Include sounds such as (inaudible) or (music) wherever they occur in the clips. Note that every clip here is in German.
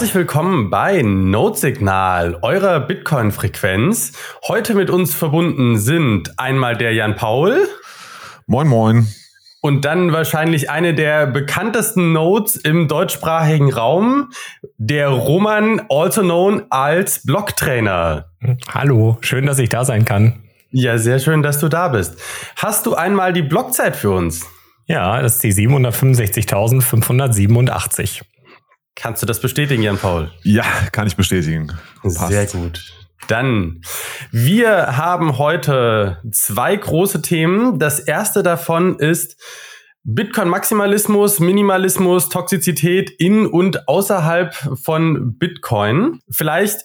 Herzlich willkommen bei Notsignal, eurer Bitcoin-Frequenz. Heute mit uns verbunden sind einmal der Jan Paul. Moin, moin. Und dann wahrscheinlich eine der bekanntesten Nodes im deutschsprachigen Raum, der Roman, also known als Blocktrainer. Hallo, schön, dass ich da sein kann. Ja, sehr schön, dass du da bist. Hast du einmal die Blockzeit für uns? Ja, das ist die 765.587. Kannst du das bestätigen, Jan Paul? Ja, kann ich bestätigen. Passt. Sehr gut. Dann, wir haben heute zwei große Themen. Das erste davon ist Bitcoin-Maximalismus, Minimalismus, Toxizität in und außerhalb von Bitcoin. Vielleicht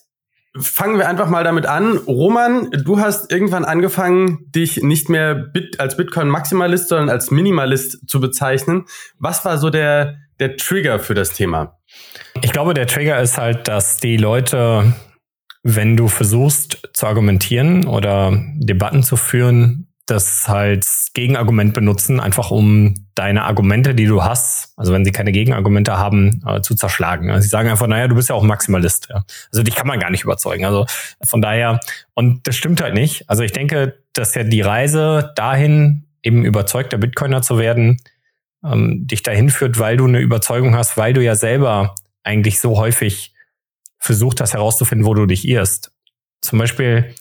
fangen wir einfach mal damit an. Roman, du hast irgendwann angefangen, dich nicht mehr Bit als Bitcoin-Maximalist, sondern als Minimalist zu bezeichnen. Was war so der, der Trigger für das Thema? Ich glaube, der Trigger ist halt, dass die Leute, wenn du versuchst zu argumentieren oder Debatten zu führen, das halt Gegenargument benutzen, einfach um deine Argumente, die du hast, also wenn sie keine Gegenargumente haben, äh, zu zerschlagen. Also sie sagen einfach, naja, du bist ja auch Maximalist. Ja. Also dich kann man gar nicht überzeugen. Also von daher, und das stimmt halt nicht. Also ich denke, dass ja die Reise dahin, eben überzeugter Bitcoiner zu werden, ähm, dich dahin führt, weil du eine Überzeugung hast, weil du ja selber eigentlich so häufig versucht hast herauszufinden, wo du dich irrst. Zum Beispiel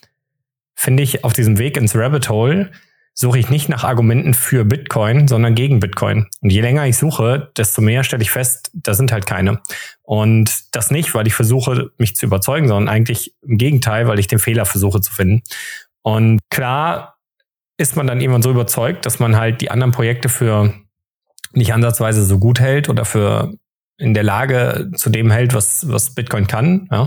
finde ich auf diesem Weg ins Rabbit Hole suche ich nicht nach Argumenten für Bitcoin, sondern gegen Bitcoin. Und je länger ich suche, desto mehr stelle ich fest, da sind halt keine. Und das nicht, weil ich versuche, mich zu überzeugen, sondern eigentlich im Gegenteil, weil ich den Fehler versuche zu finden. Und klar ist man dann irgendwann so überzeugt, dass man halt die anderen Projekte für nicht ansatzweise so gut hält oder für in der Lage zu dem hält, was, was Bitcoin kann. Ja.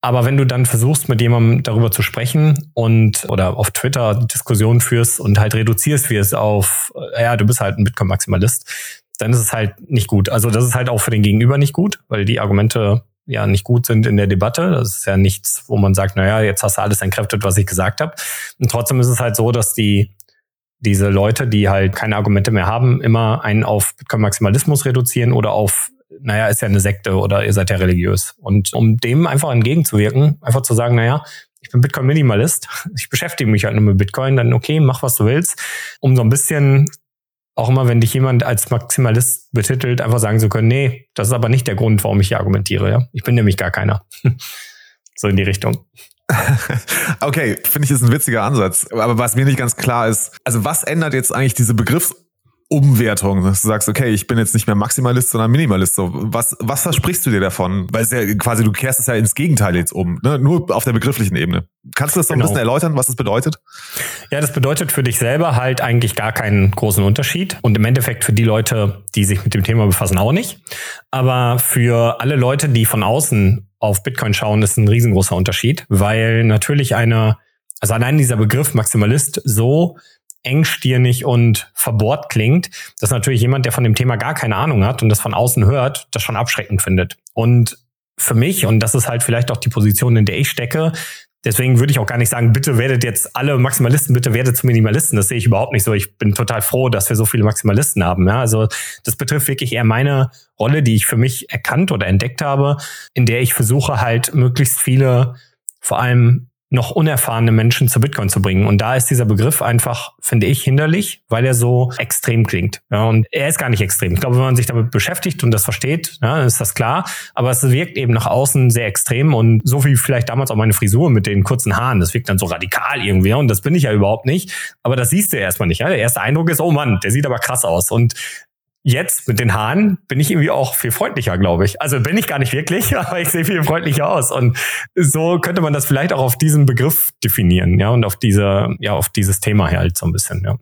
Aber wenn du dann versuchst, mit jemandem darüber zu sprechen und oder auf Twitter Diskussionen führst und halt reduzierst, wie es auf, ja, du bist halt ein Bitcoin-Maximalist, dann ist es halt nicht gut. Also das ist halt auch für den Gegenüber nicht gut, weil die Argumente ja nicht gut sind in der Debatte. Das ist ja nichts, wo man sagt, naja, jetzt hast du alles entkräftet, was ich gesagt habe. Und trotzdem ist es halt so, dass die diese Leute, die halt keine Argumente mehr haben, immer einen auf Bitcoin-Maximalismus reduzieren oder auf, naja, ist ja eine Sekte oder ihr seid ja religiös. Und um dem einfach entgegenzuwirken, einfach zu sagen, naja, ich bin Bitcoin-Minimalist, (laughs) ich beschäftige mich halt nur mit Bitcoin, dann okay, mach was du willst, um so ein bisschen auch immer, wenn dich jemand als Maximalist betitelt, einfach sagen zu können, nee, das ist aber nicht der Grund, warum ich hier argumentiere. Ja? Ich bin nämlich gar keiner. (laughs) so in die Richtung. (laughs) okay, finde ich ist ein witziger Ansatz. Aber was mir nicht ganz klar ist, also was ändert jetzt eigentlich diese Begriffsumwertung, dass du sagst, okay, ich bin jetzt nicht mehr Maximalist, sondern Minimalist. So, was, was versprichst du dir davon? Weil es ja quasi, du kehrst es ja ins Gegenteil jetzt um, ne? nur auf der begrifflichen Ebene. Kannst du das so genau. ein bisschen erläutern, was das bedeutet? Ja, das bedeutet für dich selber halt eigentlich gar keinen großen Unterschied. Und im Endeffekt für die Leute, die sich mit dem Thema befassen, auch nicht. Aber für alle Leute, die von außen auf Bitcoin schauen, ist ein riesengroßer Unterschied, weil natürlich eine, also allein dieser Begriff Maximalist so engstirnig und verbohrt klingt, dass natürlich jemand, der von dem Thema gar keine Ahnung hat und das von außen hört, das schon abschreckend findet. Und für mich, und das ist halt vielleicht auch die Position, in der ich stecke, Deswegen würde ich auch gar nicht sagen, bitte werdet jetzt alle Maximalisten, bitte werdet zu Minimalisten. Das sehe ich überhaupt nicht so. Ich bin total froh, dass wir so viele Maximalisten haben. Ja, also das betrifft wirklich eher meine Rolle, die ich für mich erkannt oder entdeckt habe, in der ich versuche halt möglichst viele, vor allem noch unerfahrene Menschen zu Bitcoin zu bringen. Und da ist dieser Begriff einfach, finde ich, hinderlich, weil er so extrem klingt. Ja, und er ist gar nicht extrem. Ich glaube, wenn man sich damit beschäftigt und das versteht, ja, ist das klar. Aber es wirkt eben nach außen sehr extrem und so wie vielleicht damals auch meine Frisur mit den kurzen Haaren. Das wirkt dann so radikal irgendwie. Und das bin ich ja überhaupt nicht. Aber das siehst du erstmal nicht. Ja? Der erste Eindruck ist, oh Mann, der sieht aber krass aus. Und jetzt mit den Haaren bin ich irgendwie auch viel freundlicher, glaube ich. Also bin ich gar nicht wirklich, (laughs) aber ich sehe viel freundlicher aus. Und so könnte man das vielleicht auch auf diesen Begriff definieren, ja, und auf diese, ja, auf dieses Thema halt so ein bisschen, ja.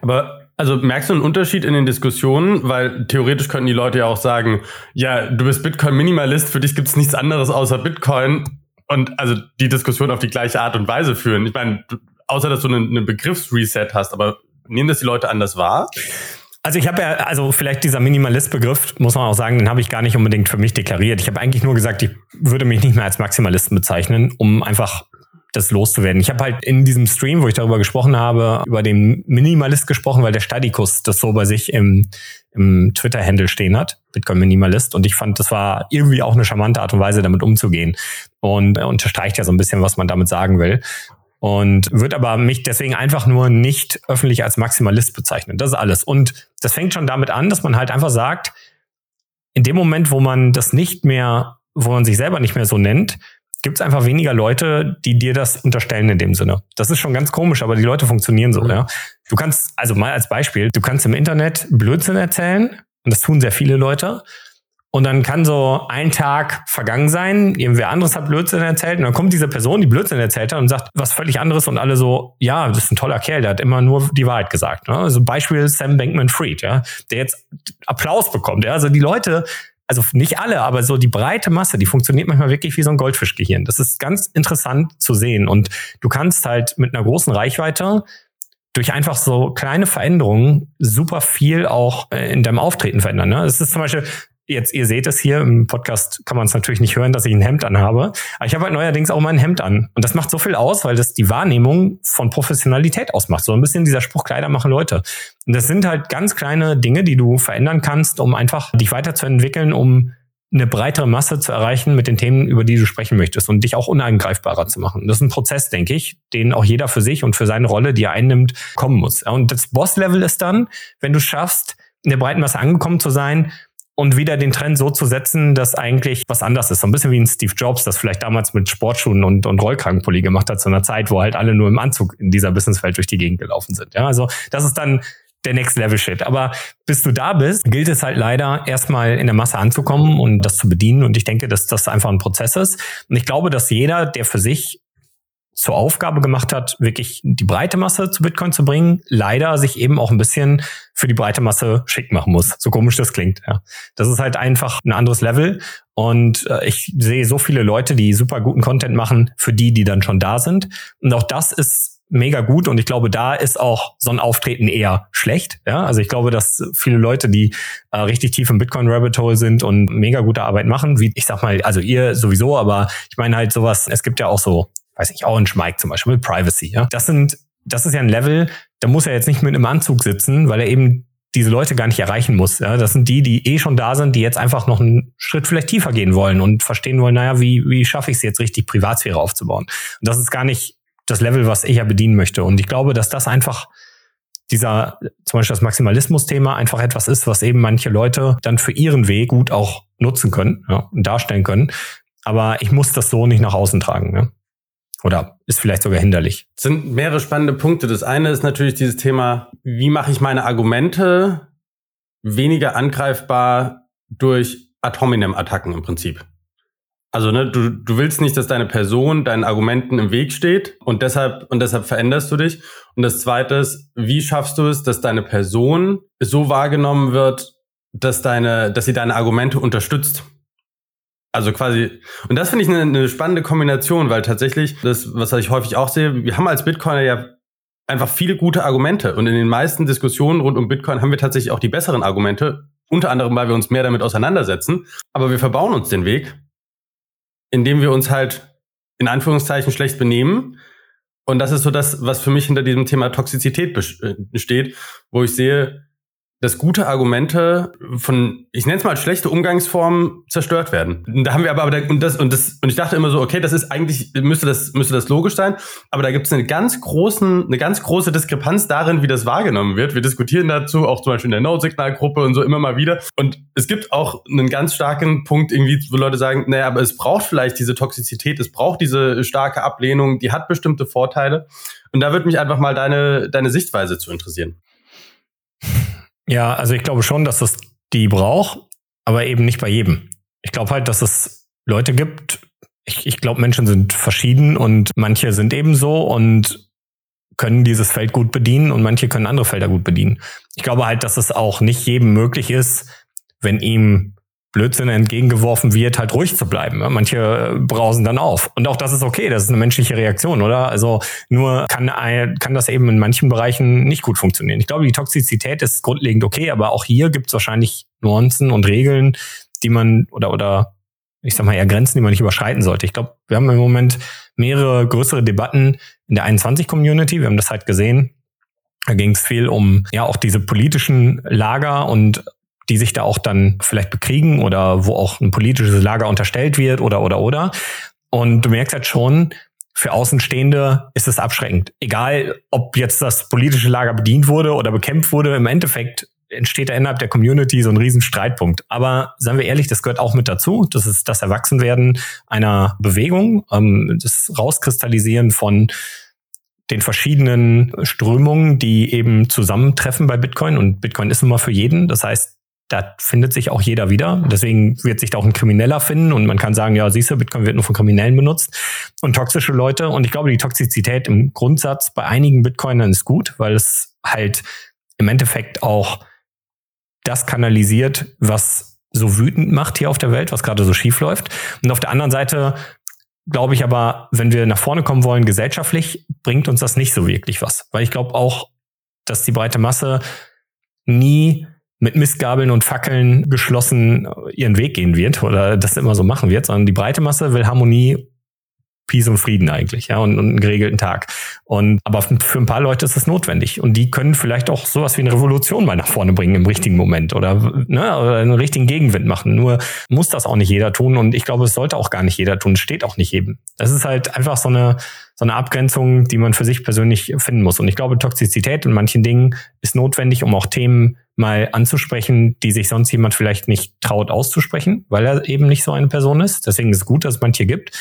Aber also merkst du einen Unterschied in den Diskussionen? Weil theoretisch könnten die Leute ja auch sagen, ja, du bist Bitcoin-Minimalist, für dich gibt es nichts anderes außer Bitcoin. Und also die Diskussion auf die gleiche Art und Weise führen. Ich meine, außer dass du einen, einen Begriffsreset hast, aber nehmen das die Leute anders wahr? Also ich habe ja, also vielleicht dieser Minimalist-Begriff, muss man auch sagen, den habe ich gar nicht unbedingt für mich deklariert. Ich habe eigentlich nur gesagt, ich würde mich nicht mehr als Maximalisten bezeichnen, um einfach das loszuwerden. Ich habe halt in diesem Stream, wo ich darüber gesprochen habe, über den Minimalist gesprochen, weil der Stadikus das so bei sich im, im Twitter-Handle stehen hat, Bitcoin Minimalist. Und ich fand, das war irgendwie auch eine charmante Art und Weise, damit umzugehen. Und unterstreicht ja so ein bisschen, was man damit sagen will und wird aber mich deswegen einfach nur nicht öffentlich als Maximalist bezeichnen. Das ist alles. Und das fängt schon damit an, dass man halt einfach sagt, in dem Moment, wo man das nicht mehr, wo man sich selber nicht mehr so nennt, gibt es einfach weniger Leute, die dir das unterstellen in dem Sinne. Das ist schon ganz komisch, aber die Leute funktionieren so, mhm. ja. Du kannst, also mal als Beispiel, du kannst im Internet Blödsinn erzählen, und das tun sehr viele Leute, und dann kann so ein Tag vergangen sein, irgendwer anderes hat Blödsinn erzählt und dann kommt diese Person, die Blödsinn erzählt hat und sagt was völlig anderes und alle so, ja, das ist ein toller Kerl, der hat immer nur die Wahrheit gesagt. Ne? Also Beispiel Sam Bankman-Fried, ja, der jetzt Applaus bekommt. Ja? Also die Leute, also nicht alle, aber so die breite Masse, die funktioniert manchmal wirklich wie so ein Goldfischgehirn. Das ist ganz interessant zu sehen und du kannst halt mit einer großen Reichweite durch einfach so kleine Veränderungen super viel auch äh, in deinem Auftreten verändern. Ne? Es ist zum Beispiel, Jetzt, ihr seht es hier, im Podcast kann man es natürlich nicht hören, dass ich ein Hemd anhabe. Aber ich habe halt neuerdings auch mal ein Hemd an. Und das macht so viel aus, weil das die Wahrnehmung von Professionalität ausmacht. So ein bisschen dieser Spruch, Kleider machen Leute. Und das sind halt ganz kleine Dinge, die du verändern kannst, um einfach dich weiterzuentwickeln, um eine breitere Masse zu erreichen mit den Themen, über die du sprechen möchtest und dich auch unangreifbarer zu machen. Das ist ein Prozess, denke ich, den auch jeder für sich und für seine Rolle, die er einnimmt, kommen muss. Und das Boss-Level ist dann, wenn du schaffst, in der breiten Masse angekommen zu sein, und wieder den Trend so zu setzen, dass eigentlich was anders ist. So ein bisschen wie ein Steve Jobs, das vielleicht damals mit Sportschuhen und, und Rollkragenpulli gemacht hat, zu einer Zeit, wo halt alle nur im Anzug in dieser Businesswelt durch die Gegend gelaufen sind. Ja, also das ist dann der Next Level Shit. Aber bis du da bist, gilt es halt leider erstmal in der Masse anzukommen und das zu bedienen. Und ich denke, dass das einfach ein Prozess ist. Und ich glaube, dass jeder, der für sich zur Aufgabe gemacht hat, wirklich die breite Masse zu Bitcoin zu bringen, leider sich eben auch ein bisschen für die breite Masse schick machen muss. So komisch das klingt. Ja. Das ist halt einfach ein anderes Level. Und äh, ich sehe so viele Leute, die super guten Content machen, für die, die dann schon da sind. Und auch das ist mega gut und ich glaube, da ist auch so ein Auftreten eher schlecht. Ja, also ich glaube, dass viele Leute, die äh, richtig tief im Bitcoin Rabbit Hole sind und mega gute Arbeit machen, wie ich sag mal, also ihr sowieso, aber ich meine halt sowas. Es gibt ja auch so weiß nicht, Orange Mike zum Beispiel mit Privacy. Ja? Das sind, das ist ja ein Level, da muss er jetzt nicht mit einem Anzug sitzen, weil er eben diese Leute gar nicht erreichen muss. Ja? Das sind die, die eh schon da sind, die jetzt einfach noch einen Schritt vielleicht tiefer gehen wollen und verstehen wollen, naja, wie, wie schaffe ich es jetzt richtig, Privatsphäre aufzubauen? Und das ist gar nicht das Level, was ich ja bedienen möchte. Und ich glaube, dass das einfach dieser, zum Beispiel das Maximalismus-Thema einfach etwas ist, was eben manche Leute dann für ihren Weg gut auch nutzen können ja, und darstellen können. Aber ich muss das so nicht nach außen tragen. Ne? Oder ist vielleicht sogar hinderlich. Es sind mehrere spannende Punkte. Das eine ist natürlich dieses Thema, wie mache ich meine Argumente weniger angreifbar durch Ad hominem-Attacken im Prinzip. Also ne, du, du willst nicht, dass deine Person deinen Argumenten im Weg steht und deshalb und deshalb veränderst du dich. Und das Zweite ist, wie schaffst du es, dass deine Person so wahrgenommen wird, dass deine, dass sie deine Argumente unterstützt also quasi, und das finde ich eine, eine spannende Kombination, weil tatsächlich, das, was ich häufig auch sehe, wir haben als Bitcoiner ja einfach viele gute Argumente. Und in den meisten Diskussionen rund um Bitcoin haben wir tatsächlich auch die besseren Argumente. Unter anderem, weil wir uns mehr damit auseinandersetzen. Aber wir verbauen uns den Weg, indem wir uns halt in Anführungszeichen schlecht benehmen. Und das ist so das, was für mich hinter diesem Thema Toxizität besteht, wo ich sehe, dass gute Argumente von, ich nenne es mal schlechte Umgangsformen zerstört werden. Da haben wir aber, und das und das und ich dachte immer so, okay, das ist eigentlich müsste das müsste das logisch sein, aber da gibt es eine ganz großen eine ganz große Diskrepanz darin, wie das wahrgenommen wird. Wir diskutieren dazu auch zum Beispiel in der Node-Signal-Gruppe und so immer mal wieder. Und es gibt auch einen ganz starken Punkt irgendwie, wo Leute sagen, naja, aber es braucht vielleicht diese Toxizität, es braucht diese starke Ablehnung, die hat bestimmte Vorteile. Und da würde mich einfach mal deine deine Sichtweise zu interessieren. Ja, also ich glaube schon, dass es die braucht, aber eben nicht bei jedem. Ich glaube halt, dass es Leute gibt, ich, ich glaube, Menschen sind verschieden und manche sind eben so und können dieses Feld gut bedienen und manche können andere Felder gut bedienen. Ich glaube halt, dass es auch nicht jedem möglich ist, wenn ihm Blödsinn entgegengeworfen wird, halt ruhig zu bleiben. Manche brausen dann auf. Und auch das ist okay, das ist eine menschliche Reaktion, oder? Also nur kann, kann das eben in manchen Bereichen nicht gut funktionieren. Ich glaube, die Toxizität ist grundlegend okay, aber auch hier gibt es wahrscheinlich Nuancen und Regeln, die man oder oder ich sag mal, eher Grenzen, die man nicht überschreiten sollte. Ich glaube, wir haben im Moment mehrere größere Debatten in der 21-Community. Wir haben das halt gesehen. Da ging es viel um ja auch diese politischen Lager und die sich da auch dann vielleicht bekriegen oder wo auch ein politisches Lager unterstellt wird oder oder oder. Und du merkst halt schon, für Außenstehende ist es abschreckend. Egal, ob jetzt das politische Lager bedient wurde oder bekämpft wurde, im Endeffekt entsteht da innerhalb der Community so ein riesen Streitpunkt. Aber seien wir ehrlich, das gehört auch mit dazu. Das ist das Erwachsenwerden einer Bewegung, ähm, das Rauskristallisieren von den verschiedenen Strömungen, die eben zusammentreffen bei Bitcoin. Und Bitcoin ist immer für jeden. Das heißt, da findet sich auch jeder wieder. Deswegen wird sich da auch ein Krimineller finden und man kann sagen, ja, siehst du, Bitcoin wird nur von Kriminellen benutzt und toxische Leute. Und ich glaube, die Toxizität im Grundsatz bei einigen Bitcoinern ist gut, weil es halt im Endeffekt auch das kanalisiert, was so wütend macht hier auf der Welt, was gerade so schief läuft. Und auf der anderen Seite glaube ich aber, wenn wir nach vorne kommen wollen, gesellschaftlich, bringt uns das nicht so wirklich was. Weil ich glaube auch, dass die breite Masse nie mit Mistgabeln und Fackeln geschlossen ihren Weg gehen wird oder das immer so machen wird, sondern die breite Masse will Harmonie Peace und Frieden eigentlich, ja, und, und einen geregelten Tag. Und aber für ein paar Leute ist es notwendig. Und die können vielleicht auch sowas wie eine Revolution mal nach vorne bringen im richtigen Moment oder, ne, oder einen richtigen Gegenwind machen. Nur muss das auch nicht jeder tun. Und ich glaube, es sollte auch gar nicht jeder tun. Steht auch nicht jedem. Das ist halt einfach so eine, so eine Abgrenzung, die man für sich persönlich finden muss. Und ich glaube, Toxizität in manchen Dingen ist notwendig, um auch Themen mal anzusprechen, die sich sonst jemand vielleicht nicht traut auszusprechen, weil er eben nicht so eine Person ist. Deswegen ist es gut, dass es manche gibt.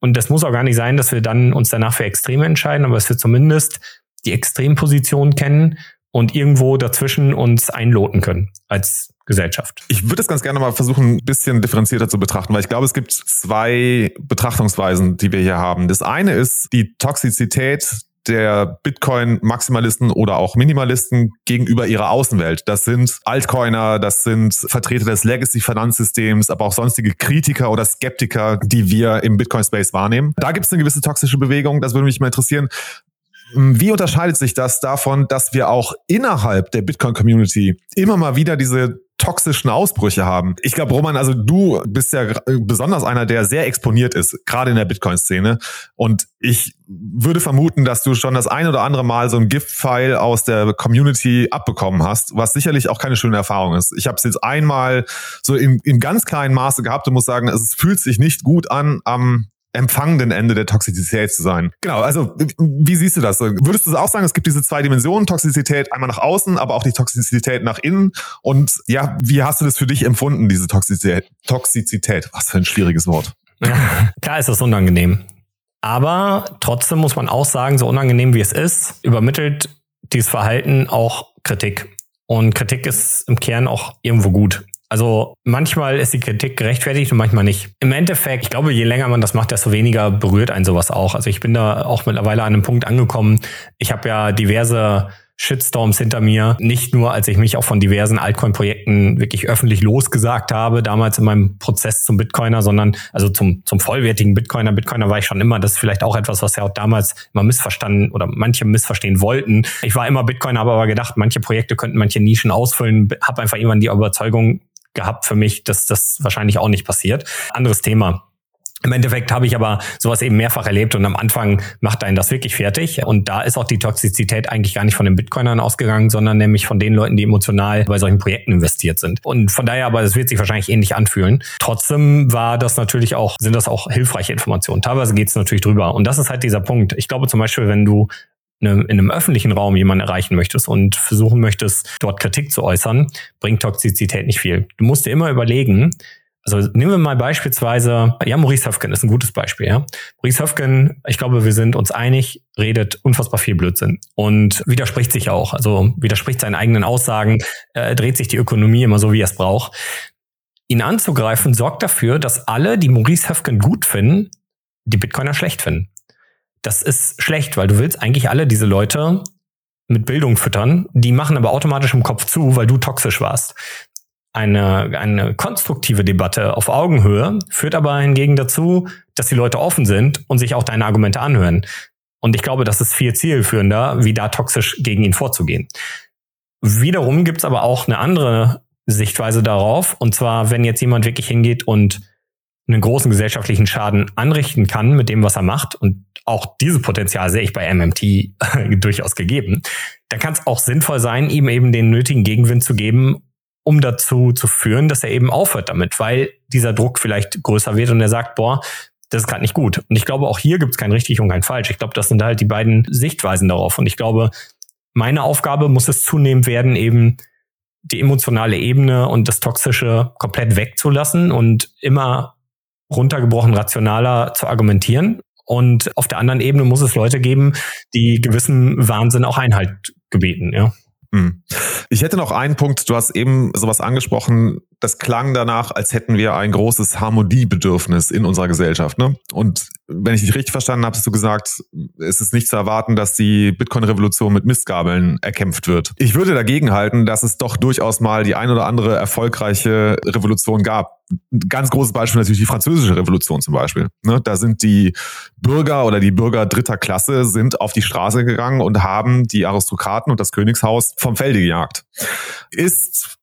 Und das muss auch gar nicht sein, dass wir dann uns danach für Extreme entscheiden, aber dass wir zumindest die Extremposition kennen und irgendwo dazwischen uns einloten können als Gesellschaft. Ich würde es ganz gerne mal versuchen, ein bisschen differenzierter zu betrachten, weil ich glaube, es gibt zwei Betrachtungsweisen, die wir hier haben. Das eine ist die Toxizität der Bitcoin-Maximalisten oder auch Minimalisten gegenüber ihrer Außenwelt. Das sind Altcoiner, das sind Vertreter des Legacy-Finanzsystems, aber auch sonstige Kritiker oder Skeptiker, die wir im Bitcoin-Space wahrnehmen. Da gibt es eine gewisse toxische Bewegung. Das würde mich mal interessieren. Wie unterscheidet sich das davon, dass wir auch innerhalb der Bitcoin-Community immer mal wieder diese toxischen Ausbrüche haben. Ich glaube, Roman, also du bist ja besonders einer, der sehr exponiert ist, gerade in der Bitcoin-Szene. Und ich würde vermuten, dass du schon das ein oder andere Mal so ein Gift-File aus der Community abbekommen hast, was sicherlich auch keine schöne Erfahrung ist. Ich habe es jetzt einmal so in, in ganz kleinen Maße gehabt und muss sagen, es fühlt sich nicht gut an, am empfangenden Ende der Toxizität zu sein. Genau, also wie siehst du das? Würdest du auch sagen, es gibt diese zwei Dimensionen, Toxizität einmal nach außen, aber auch die Toxizität nach innen? Und ja, wie hast du das für dich empfunden, diese Toxizität? Toxizität, was für ein schwieriges Wort. Klar ist das unangenehm. Aber trotzdem muss man auch sagen, so unangenehm wie es ist, übermittelt dieses Verhalten auch Kritik. Und Kritik ist im Kern auch irgendwo gut. Also manchmal ist die Kritik gerechtfertigt und manchmal nicht. Im Endeffekt, ich glaube, je länger man das macht, desto weniger berührt einen sowas auch. Also ich bin da auch mittlerweile an einem Punkt angekommen. Ich habe ja diverse Shitstorms hinter mir. Nicht nur, als ich mich auch von diversen Altcoin-Projekten wirklich öffentlich losgesagt habe, damals in meinem Prozess zum Bitcoiner, sondern also zum, zum vollwertigen Bitcoiner. Bitcoiner war ich schon immer. Das ist vielleicht auch etwas, was ja auch damals immer missverstanden oder manche missverstehen wollten. Ich war immer Bitcoiner, habe aber gedacht, manche Projekte könnten manche Nischen ausfüllen. Habe einfach irgendwann die Überzeugung gehabt für mich, dass das wahrscheinlich auch nicht passiert. Anderes Thema. Im Endeffekt habe ich aber sowas eben mehrfach erlebt und am Anfang macht einen das wirklich fertig. Und da ist auch die Toxizität eigentlich gar nicht von den Bitcoinern ausgegangen, sondern nämlich von den Leuten, die emotional bei solchen Projekten investiert sind. Und von daher aber, es wird sich wahrscheinlich ähnlich anfühlen. Trotzdem war das natürlich auch, sind das auch hilfreiche Informationen. Teilweise geht es natürlich drüber. Und das ist halt dieser Punkt. Ich glaube zum Beispiel, wenn du in einem öffentlichen Raum jemanden erreichen möchtest und versuchen möchtest, dort Kritik zu äußern, bringt Toxizität nicht viel. Du musst dir immer überlegen, also nehmen wir mal beispielsweise, ja, Maurice Höfgen ist ein gutes Beispiel, ja. Maurice Höfgen, ich glaube, wir sind uns einig, redet unfassbar viel Blödsinn und widerspricht sich auch, also widerspricht seinen eigenen Aussagen, äh, dreht sich die Ökonomie immer so, wie er es braucht. Ihn anzugreifen sorgt dafür, dass alle, die Maurice Höfgen gut finden, die Bitcoiner schlecht finden das ist schlecht, weil du willst eigentlich alle diese Leute mit Bildung füttern. Die machen aber automatisch im Kopf zu, weil du toxisch warst. Eine, eine konstruktive Debatte auf Augenhöhe führt aber hingegen dazu, dass die Leute offen sind und sich auch deine Argumente anhören. Und ich glaube, das ist viel zielführender, wie da toxisch gegen ihn vorzugehen. Wiederum gibt's aber auch eine andere Sichtweise darauf. Und zwar, wenn jetzt jemand wirklich hingeht und einen großen gesellschaftlichen Schaden anrichten kann mit dem, was er macht, und auch dieses Potenzial sehe ich bei MMT (laughs) durchaus gegeben, dann kann es auch sinnvoll sein, ihm eben den nötigen Gegenwind zu geben, um dazu zu führen, dass er eben aufhört damit, weil dieser Druck vielleicht größer wird und er sagt, boah, das ist gerade nicht gut. Und ich glaube, auch hier gibt es kein richtig und kein falsch. Ich glaube, das sind halt die beiden Sichtweisen darauf. Und ich glaube, meine Aufgabe muss es zunehmend werden, eben die emotionale Ebene und das Toxische komplett wegzulassen und immer runtergebrochen rationaler zu argumentieren. Und auf der anderen Ebene muss es Leute geben, die gewissen Wahnsinn auch Einhalt gebeten, ja. Hm. Ich hätte noch einen Punkt, du hast eben sowas angesprochen, das klang danach, als hätten wir ein großes Harmoniebedürfnis in unserer Gesellschaft. Ne? Und wenn ich dich richtig verstanden habe, hast du gesagt, es ist nicht zu erwarten, dass die Bitcoin-Revolution mit Mistgabeln erkämpft wird. Ich würde dagegen halten, dass es doch durchaus mal die ein oder andere erfolgreiche Revolution gab. Ganz großes Beispiel natürlich die französische Revolution zum Beispiel. Ne? Da sind die Bürger oder die Bürger dritter Klasse sind auf die Straße gegangen und haben die Aristokraten und das Königshaus vom Felde gejagt. Ist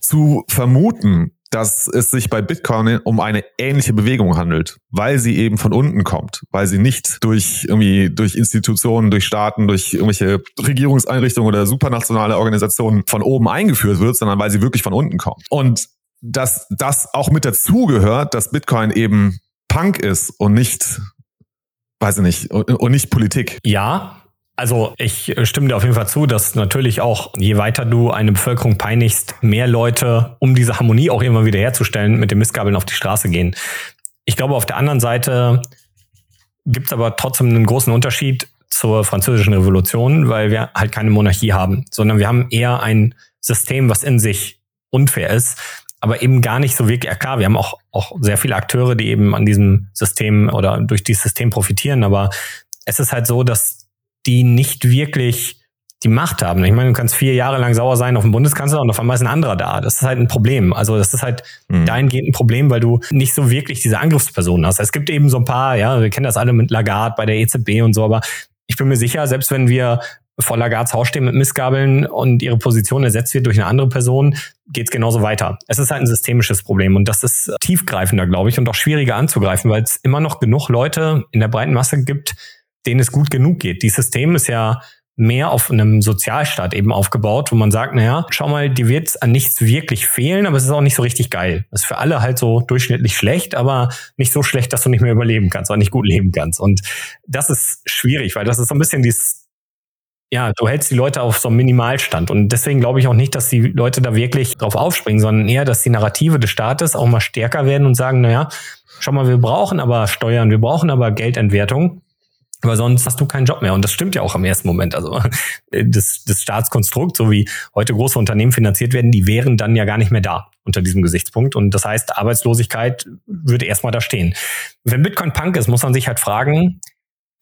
zu vermuten, dass es sich bei Bitcoin um eine ähnliche Bewegung handelt, weil sie eben von unten kommt, weil sie nicht durch irgendwie durch Institutionen, durch Staaten, durch irgendwelche Regierungseinrichtungen oder supranationale Organisationen von oben eingeführt wird, sondern weil sie wirklich von unten kommt. Und dass das auch mit dazugehört, dass Bitcoin eben Punk ist und nicht, weiß ich nicht, und nicht Politik. Ja, also ich stimme dir auf jeden Fall zu, dass natürlich auch, je weiter du eine Bevölkerung peinigst, mehr Leute, um diese Harmonie auch immer wieder herzustellen, mit den Missgabeln auf die Straße gehen. Ich glaube, auf der anderen Seite gibt es aber trotzdem einen großen Unterschied zur französischen Revolution, weil wir halt keine Monarchie haben, sondern wir haben eher ein System, was in sich unfair ist, aber eben gar nicht so wirklich, ja klar, wir haben auch, auch sehr viele Akteure, die eben an diesem System oder durch dieses System profitieren, aber es ist halt so, dass die nicht wirklich die Macht haben. Ich meine, du kannst vier Jahre lang sauer sein auf den Bundeskanzler und auf einmal ist ein anderer da. Das ist halt ein Problem. Also das ist halt mhm. dahingehend ein Problem, weil du nicht so wirklich diese Angriffspersonen hast. Es gibt eben so ein paar, ja, wir kennen das alle mit Lagarde bei der EZB und so, aber ich bin mir sicher, selbst wenn wir vor Lagards Haus stehen mit Missgabeln und ihre Position ersetzt wird durch eine andere Person, geht es genauso weiter. Es ist halt ein systemisches Problem und das ist tiefgreifender, glaube ich, und auch schwieriger anzugreifen, weil es immer noch genug Leute in der breiten Masse gibt, denen es gut genug geht. Die System ist ja mehr auf einem Sozialstaat eben aufgebaut, wo man sagt, naja, schau mal, die wird an nichts wirklich fehlen, aber es ist auch nicht so richtig geil. Das ist für alle halt so durchschnittlich schlecht, aber nicht so schlecht, dass du nicht mehr überleben kannst oder nicht gut leben kannst. Und das ist schwierig, weil das ist so ein bisschen dieses, ja, du hältst die Leute auf so einem Minimalstand. Und deswegen glaube ich auch nicht, dass die Leute da wirklich drauf aufspringen, sondern eher, dass die Narrative des Staates auch mal stärker werden und sagen, naja, schau mal, wir brauchen aber Steuern, wir brauchen aber Geldentwertung aber sonst hast du keinen Job mehr. Und das stimmt ja auch im ersten Moment. Also das, das Staatskonstrukt, so wie heute große Unternehmen finanziert werden, die wären dann ja gar nicht mehr da unter diesem Gesichtspunkt. Und das heißt, Arbeitslosigkeit würde erstmal da stehen. Wenn Bitcoin Punk ist, muss man sich halt fragen,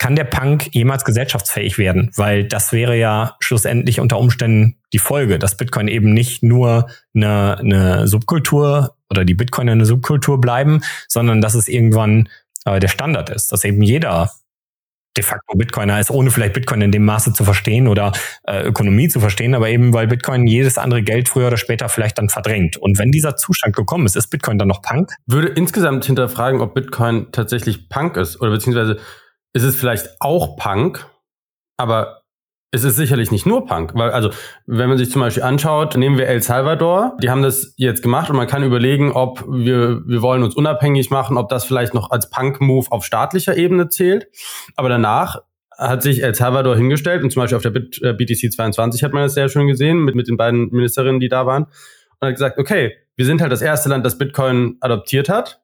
kann der Punk jemals gesellschaftsfähig werden? Weil das wäre ja schlussendlich unter Umständen die Folge, dass Bitcoin eben nicht nur eine, eine Subkultur oder die Bitcoiner eine Subkultur bleiben, sondern dass es irgendwann äh, der Standard ist, dass eben jeder de facto Bitcoiner ist, ohne vielleicht Bitcoin in dem Maße zu verstehen oder äh, Ökonomie zu verstehen, aber eben weil Bitcoin jedes andere Geld früher oder später vielleicht dann verdrängt. Und wenn dieser Zustand gekommen ist, ist Bitcoin dann noch Punk? Würde insgesamt hinterfragen, ob Bitcoin tatsächlich Punk ist oder beziehungsweise ist es vielleicht auch Punk, aber es ist sicherlich nicht nur Punk, weil also wenn man sich zum Beispiel anschaut, nehmen wir El Salvador, die haben das jetzt gemacht und man kann überlegen, ob wir wir wollen uns unabhängig machen, ob das vielleicht noch als Punk-Move auf staatlicher Ebene zählt. Aber danach hat sich El Salvador hingestellt und zum Beispiel auf der BTC äh, 22 hat man das sehr schön gesehen mit mit den beiden Ministerinnen, die da waren und hat gesagt, okay, wir sind halt das erste Land, das Bitcoin adoptiert hat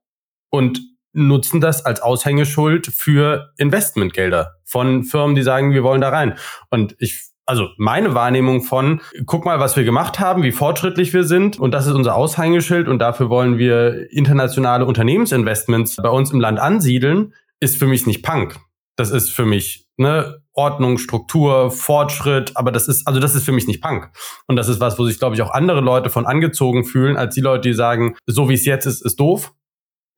und nutzen das als Aushängeschuld für Investmentgelder von Firmen, die sagen, wir wollen da rein. Und ich also meine Wahrnehmung von, guck mal, was wir gemacht haben, wie fortschrittlich wir sind und das ist unser Aushängeschild und dafür wollen wir internationale Unternehmensinvestments bei uns im Land ansiedeln, ist für mich nicht Punk. Das ist für mich ne, Ordnung, Struktur, Fortschritt, aber das ist, also das ist für mich nicht Punk. Und das ist was, wo sich, glaube ich, auch andere Leute von angezogen fühlen, als die Leute, die sagen, so wie es jetzt ist, ist doof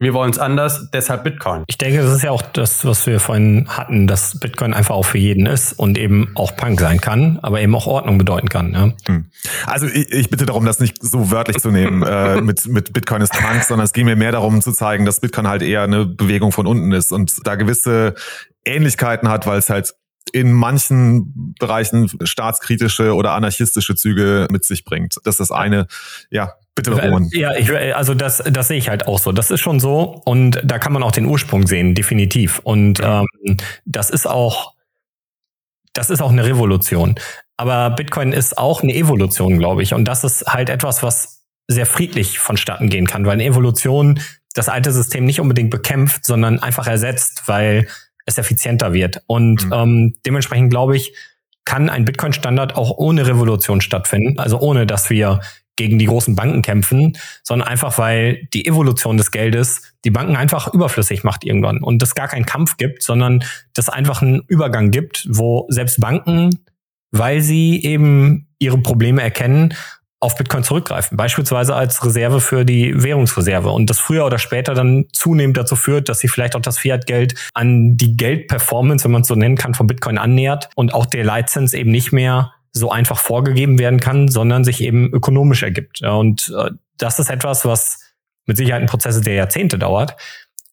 Wir wollen es anders, deshalb Bitcoin. Ich denke, das ist ja auch das, was wir vorhin hatten, dass Bitcoin einfach auch für jeden ist und eben auch Punk sein kann, aber eben auch Ordnung bedeuten kann. Ja? Hm. Also ich, ich, bitte darum, das nicht so wörtlich zu nehmen äh, (laughs) mit, mit Bitcoin ist Punk, sondern es ging mir mehr darum zu zeigen, dass Bitcoin halt eher eine Bewegung von unten ist und da gewisse Ähnlichkeiten hat, weil es halt in manchen Bereichen staatskritische oder anarchistische Züge mit sich bringt. Das ist das eine. Ja, bitte, Roman. Ja, ich, also das, das sehe ich halt auch so. Das ist schon so und da kann man auch den Ursprung sehen, definitiv. Und ähm, das ist auch, das ist auch eine Revolution. Aber Bitcoin ist auch eine Evolution, glaube ich. Und das ist halt etwas, was sehr friedlich vonstatten gehen kann, weil eine Evolution das alte System nicht unbedingt bekämpft, sondern einfach ersetzt, weil es effizienter wird. Und mhm. ähm, dementsprechend glaube ich, kann ein Bitcoin-Standard auch ohne Revolution stattfinden, also ohne dass wir gegen die großen Banken kämpfen, sondern einfach, weil die Evolution des Geldes die Banken einfach überflüssig macht irgendwann und es gar keinen Kampf gibt, sondern das einfach einen Übergang gibt, wo selbst Banken, weil sie eben ihre Probleme erkennen, auf Bitcoin zurückgreifen, beispielsweise als Reserve für die Währungsreserve und das früher oder später dann zunehmend dazu führt, dass sie vielleicht auch das Fiat-Geld an die Geldperformance, wenn man es so nennen kann, von Bitcoin annähert und auch der Leitzins eben nicht mehr so einfach vorgegeben werden kann, sondern sich eben ökonomisch ergibt. Und äh, das ist etwas, was mit Sicherheit ein Prozess der Jahrzehnte dauert.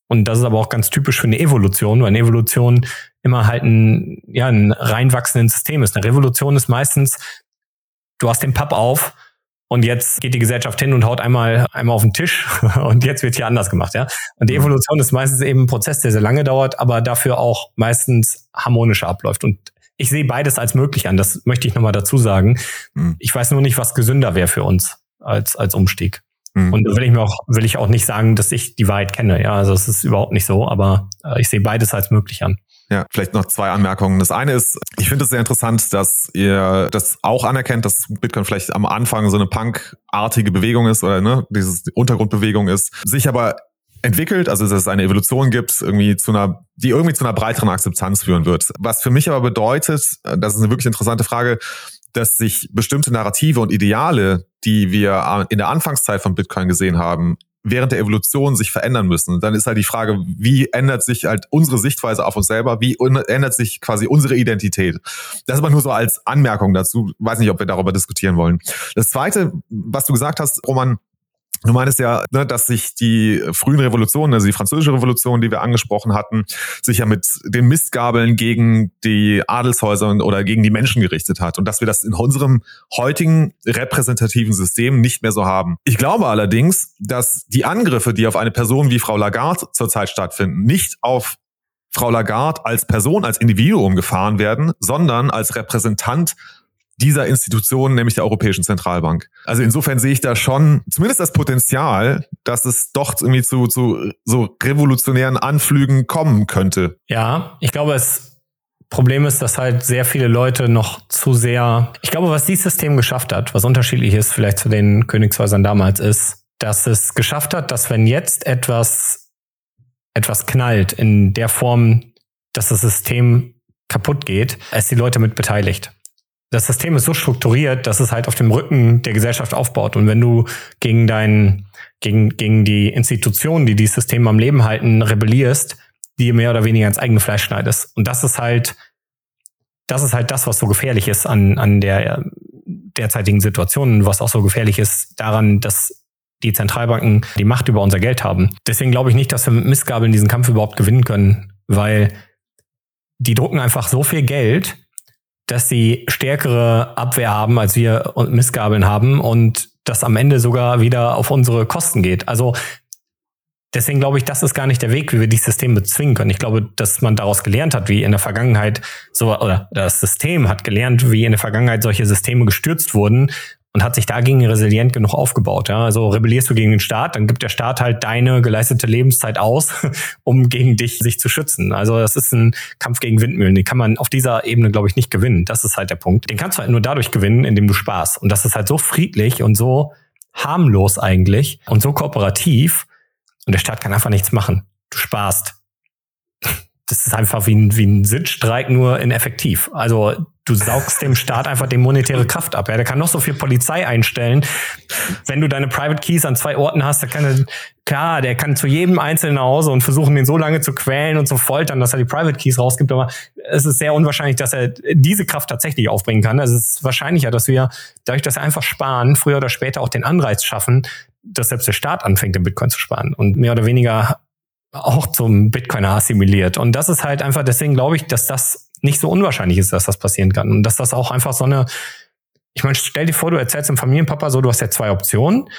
Und das ist aber auch ganz typisch für eine Evolution, weil eine Evolution immer halt ein, ja, ein reinwachsendes System ist. Eine Revolution ist meistens, du hast den Papp auf und jetzt geht die Gesellschaft hin und haut einmal, einmal auf den Tisch (laughs) und jetzt wird hier anders gemacht, ja. Und die mhm. Evolution ist meistens eben ein Prozess, der sehr lange dauert, aber dafür auch meistens harmonischer abläuft. Und ich sehe beides als möglich an. Das möchte ich nochmal dazu sagen. Mhm. Ich weiß nur nicht, was gesünder wäre für uns als, als Umstieg. Mhm. Und da will ich mir auch, will ich auch nicht sagen, dass ich die Wahrheit kenne. Ja, also es ist überhaupt nicht so, aber äh, ich sehe beides als möglich an. Ja, vielleicht noch zwei Anmerkungen. Das eine ist, ich finde es sehr interessant, dass ihr das auch anerkennt, dass Bitcoin vielleicht am Anfang so eine punkartige Bewegung ist oder ne, diese Untergrundbewegung ist, sich aber entwickelt, also dass es eine Evolution gibt, irgendwie zu einer, die irgendwie zu einer breiteren Akzeptanz führen wird. Was für mich aber bedeutet, das ist eine wirklich interessante Frage, dass sich bestimmte Narrative und Ideale, die wir in der Anfangszeit von Bitcoin gesehen haben, während der Evolution sich verändern müssen. Und dann ist halt die Frage, wie ändert sich halt unsere Sichtweise auf uns selber? Wie ändert sich quasi unsere Identität? Das ist aber nur so als Anmerkung dazu. Weiß nicht, ob wir darüber diskutieren wollen. Das zweite, was du gesagt hast, Roman, Du meinst ja, ne, dass sich die frühen Revolutionen, also die französische Revolution, die wir angesprochen hatten, sich ja mit den Mistgabeln gegen die Adelshäuser oder gegen die Menschen gerichtet hat und dass wir das in unserem heutigen repräsentativen System nicht mehr so haben. Ich glaube allerdings, dass die Angriffe, die auf eine Person wie Frau Lagarde zurzeit stattfinden, nicht auf Frau Lagarde als Person, als Individuum gefahren werden, sondern als Repräsentant dieser Institution, nämlich der Europäischen Zentralbank. Also insofern sehe ich da schon zumindest das Potenzial, dass es doch irgendwie zu, zu so revolutionären Anflügen kommen könnte. Ja, ich glaube, das Problem ist, dass halt sehr viele Leute noch zu sehr, ich glaube, was dieses System geschafft hat, was unterschiedlich ist vielleicht zu den Königshäusern damals, ist, dass es geschafft hat, dass wenn jetzt etwas, etwas knallt in der Form, dass das System kaputt geht, es die Leute mit beteiligt das System ist so strukturiert, dass es halt auf dem Rücken der Gesellschaft aufbaut. Und wenn du gegen dein, gegen, gegen die Institutionen, die dieses System am Leben halten, rebellierst, die mehr oder weniger ins eigene Fleisch schneidest. Und das ist halt, das ist halt das, was so gefährlich ist an, an der derzeitigen Situation, was auch so gefährlich ist daran, dass die Zentralbanken die Macht über unser Geld haben. Deswegen glaube ich nicht, dass wir mit Missgabeln diesen Kampf überhaupt gewinnen können, weil die drucken einfach so viel Geld, dass sie stärkere Abwehr haben, als wir Missgabeln haben und das am Ende sogar wieder auf unsere Kosten geht. Also deswegen glaube ich, das ist gar nicht der Weg, wie wir dieses System bezwingen können. Ich glaube, dass man daraus gelernt hat, wie in der Vergangenheit so, oder das System hat gelernt, wie in der Vergangenheit solche Systeme gestürzt wurden und hat sich dagegen resilient genug aufgebaut. Ja? Also rebellierst du gegen den Staat, dann gibt der Staat halt deine geleistete Lebenszeit aus, (laughs) um gegen dich sich zu schützen. Also das ist ein Kampf gegen Windmühlen. Den kann man auf dieser Ebene, glaube ich, nicht gewinnen. Das ist halt der Punkt. Den kannst du halt nur dadurch gewinnen, indem du sparst. Und das ist halt so friedlich und so harmlos eigentlich und so kooperativ. Und der Staat kann einfach nichts machen. Du sparst. Das ist einfach wie ein, wie ein Sitzstreik nur ineffektiv. Also du saugst dem Staat einfach die monetäre Kraft ab. Ja, der kann noch so viel Polizei einstellen. Wenn du deine Private Keys an zwei Orten hast, dann kann er, klar, der kann zu jedem Einzelnen nach Hause und versuchen, den so lange zu quälen und zu foltern, dass er die Private Keys rausgibt. Aber es ist sehr unwahrscheinlich, dass er diese Kraft tatsächlich aufbringen kann. Also es ist wahrscheinlicher, dass wir dadurch, dass wir einfach sparen, früher oder später auch den Anreiz schaffen, dass selbst der Staat anfängt, den Bitcoin zu sparen und mehr oder weniger auch zum Bitcoiner assimiliert. Und das ist halt einfach, deswegen glaube ich, dass das nicht so unwahrscheinlich ist, dass das passieren kann. Und dass das auch einfach so eine, ich meine, stell dir vor, du erzählst dem Familienpapa so, du hast ja zwei Optionen.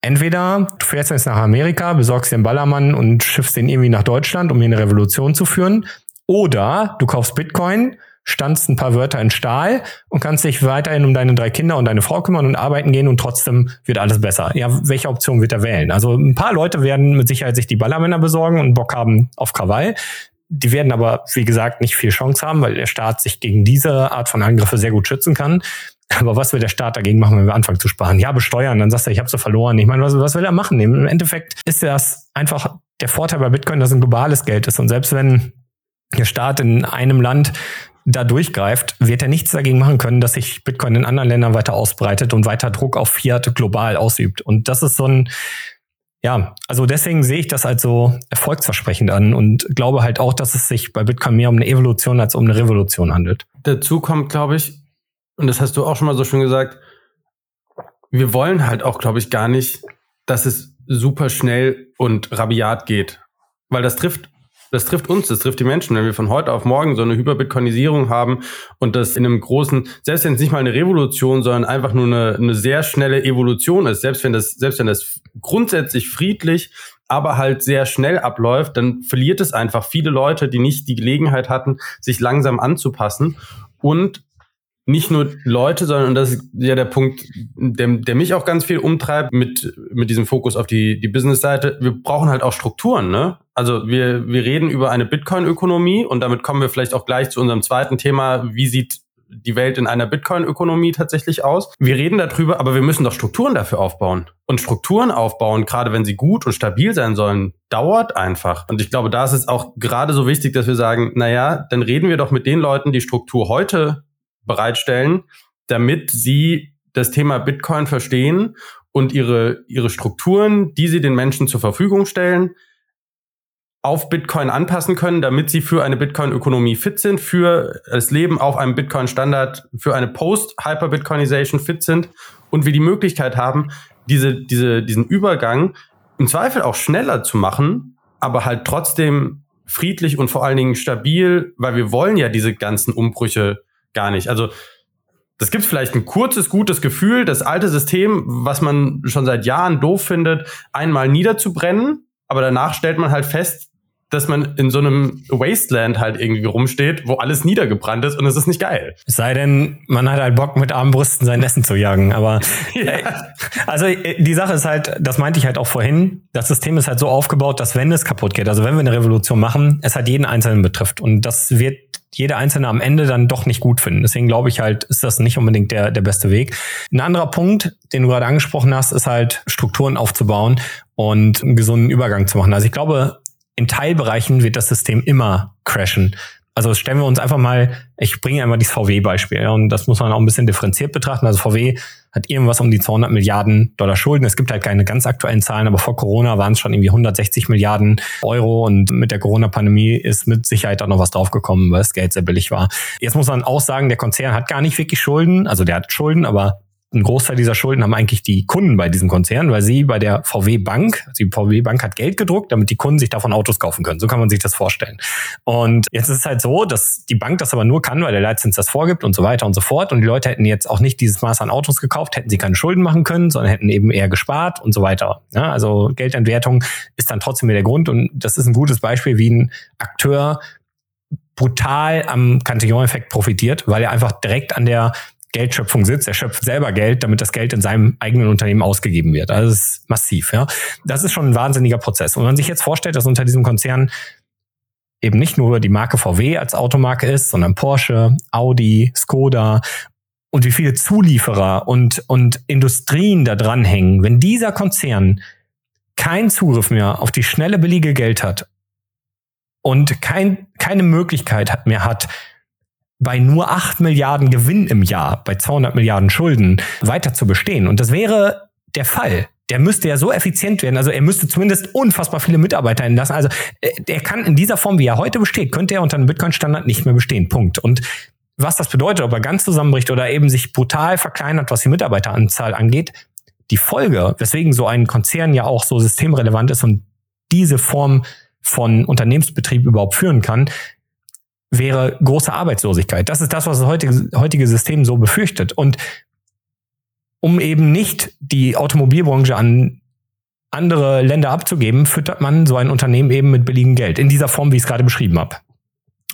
Entweder du fährst jetzt nach Amerika, besorgst den Ballermann und schiffst den irgendwie nach Deutschland, um hier eine Revolution zu führen. Oder du kaufst Bitcoin standst ein paar Wörter in Stahl und kannst dich weiterhin um deine drei Kinder und deine Frau kümmern und arbeiten gehen und trotzdem wird alles besser. Ja, welche Option wird er wählen? Also ein paar Leute werden mit Sicherheit sich die Ballermänner besorgen und Bock haben auf Krawall. Die werden aber, wie gesagt, nicht viel Chance haben, weil der Staat sich gegen diese Art von Angriffe sehr gut schützen kann. Aber was will der Staat dagegen machen, wenn wir anfangen zu sparen? Ja, besteuern, dann sagst du, ich habe so verloren. Ich meine, was, was will er machen? Im Endeffekt ist das einfach der Vorteil bei Bitcoin, dass es ein globales Geld ist. Und selbst wenn Staat in einem Land da durchgreift, wird er nichts dagegen machen können, dass sich Bitcoin in anderen Ländern weiter ausbreitet und weiter Druck auf Fiat global ausübt. Und das ist so ein, ja, also deswegen sehe ich das als so erfolgsversprechend an und glaube halt auch, dass es sich bei Bitcoin mehr um eine Evolution als um eine Revolution handelt. Dazu kommt, glaube ich, und das hast du auch schon mal so schön gesagt, wir wollen halt auch, glaube ich, gar nicht, dass es super schnell und rabiat geht. Weil das trifft das trifft uns, das trifft die Menschen, wenn wir von heute auf morgen so eine Hyperbitcoinisierung haben und das in einem großen, selbst wenn es nicht mal eine Revolution, sondern einfach nur eine, eine sehr schnelle Evolution ist, selbst wenn das, selbst wenn das grundsätzlich friedlich, aber halt sehr schnell abläuft, dann verliert es einfach viele Leute, die nicht die Gelegenheit hatten, sich langsam anzupassen. Und nicht nur Leute, sondern und das ist ja der Punkt, der, der mich auch ganz viel umtreibt mit, mit diesem Fokus auf die, die Business-Seite. Wir brauchen halt auch Strukturen, ne? Also wir, wir reden über eine Bitcoin-Ökonomie und damit kommen wir vielleicht auch gleich zu unserem zweiten Thema. Wie sieht die Welt in einer Bitcoin-Ökonomie tatsächlich aus? Wir reden darüber, aber wir müssen doch Strukturen dafür aufbauen. Und Strukturen aufbauen, gerade wenn sie gut und stabil sein sollen, dauert einfach. Und ich glaube, da ist es auch gerade so wichtig, dass wir sagen, na ja, dann reden wir doch mit den Leuten, die Struktur heute bereitstellen, damit sie das Thema Bitcoin verstehen und ihre, ihre Strukturen, die sie den Menschen zur Verfügung stellen, auf Bitcoin anpassen können, damit sie für eine Bitcoin-Ökonomie fit sind, für das Leben auf einem Bitcoin-Standard, für eine Post-Hyper-Bitcoinization fit sind und wir die Möglichkeit haben, diese, diese, diesen Übergang im Zweifel auch schneller zu machen, aber halt trotzdem friedlich und vor allen Dingen stabil, weil wir wollen ja diese ganzen Umbrüche gar nicht. Also das gibt vielleicht ein kurzes, gutes Gefühl, das alte System, was man schon seit Jahren doof findet, einmal niederzubrennen. Aber danach stellt man halt fest, dass man in so einem Wasteland halt irgendwie rumsteht, wo alles niedergebrannt ist und es ist nicht geil. Es sei denn, man hat halt Bock, mit Armbrüsten sein Essen zu jagen. Aber (laughs) ja. äh, also äh, die Sache ist halt, das meinte ich halt auch vorhin, das System ist halt so aufgebaut, dass wenn es kaputt geht, also wenn wir eine Revolution machen, es halt jeden Einzelnen betrifft. Und das wird jeder Einzelne am Ende dann doch nicht gut finden. Deswegen glaube ich halt, ist das nicht unbedingt der, der beste Weg. Ein anderer Punkt, den du gerade angesprochen hast, ist halt Strukturen aufzubauen und einen gesunden Übergang zu machen. Also ich glaube, in Teilbereichen wird das System immer crashen. Also stellen wir uns einfach mal, ich bringe einmal dieses VW-Beispiel, und das muss man auch ein bisschen differenziert betrachten. Also VW hat irgendwas um die 200 Milliarden Dollar Schulden. Es gibt halt keine ganz aktuellen Zahlen, aber vor Corona waren es schon irgendwie 160 Milliarden Euro und mit der Corona-Pandemie ist mit Sicherheit auch noch was draufgekommen, weil das Geld sehr billig war. Jetzt muss man auch sagen, der Konzern hat gar nicht wirklich Schulden, also der hat Schulden, aber ein Großteil dieser Schulden haben eigentlich die Kunden bei diesem Konzern, weil sie bei der VW Bank, also die VW Bank hat Geld gedruckt, damit die Kunden sich davon Autos kaufen können. So kann man sich das vorstellen. Und jetzt ist es halt so, dass die Bank das aber nur kann, weil der Leitzins das vorgibt und so weiter und so fort. Und die Leute hätten jetzt auch nicht dieses Maß an Autos gekauft, hätten sie keine Schulden machen können, sondern hätten eben eher gespart und so weiter. Ja, also Geldentwertung ist dann trotzdem der Grund. Und das ist ein gutes Beispiel, wie ein Akteur brutal am Cantillon-Effekt profitiert, weil er einfach direkt an der Geldschöpfung sitzt. Er schöpft selber Geld, damit das Geld in seinem eigenen Unternehmen ausgegeben wird. Also das ist massiv, ja. Das ist schon ein wahnsinniger Prozess. Und wenn man sich jetzt vorstellt, dass unter diesem Konzern eben nicht nur die Marke VW als Automarke ist, sondern Porsche, Audi, Skoda und wie viele Zulieferer und, und Industrien da dranhängen, wenn dieser Konzern keinen Zugriff mehr auf die schnelle, billige Geld hat und kein, keine Möglichkeit mehr hat, bei nur 8 Milliarden Gewinn im Jahr, bei 200 Milliarden Schulden weiter zu bestehen. Und das wäre der Fall. Der müsste ja so effizient werden. Also er müsste zumindest unfassbar viele Mitarbeiter entlassen. Also äh, er kann in dieser Form, wie er heute besteht, könnte er unter einem Bitcoin-Standard nicht mehr bestehen. Punkt. Und was das bedeutet, ob er ganz zusammenbricht oder eben sich brutal verkleinert, was die Mitarbeiteranzahl angeht, die Folge, weswegen so ein Konzern ja auch so systemrelevant ist und diese Form von Unternehmensbetrieb überhaupt führen kann, wäre große Arbeitslosigkeit. Das ist das, was das heutige, heutige System so befürchtet. Und um eben nicht die Automobilbranche an andere Länder abzugeben, füttert man so ein Unternehmen eben mit billigem Geld. In dieser Form, wie ich es gerade beschrieben habe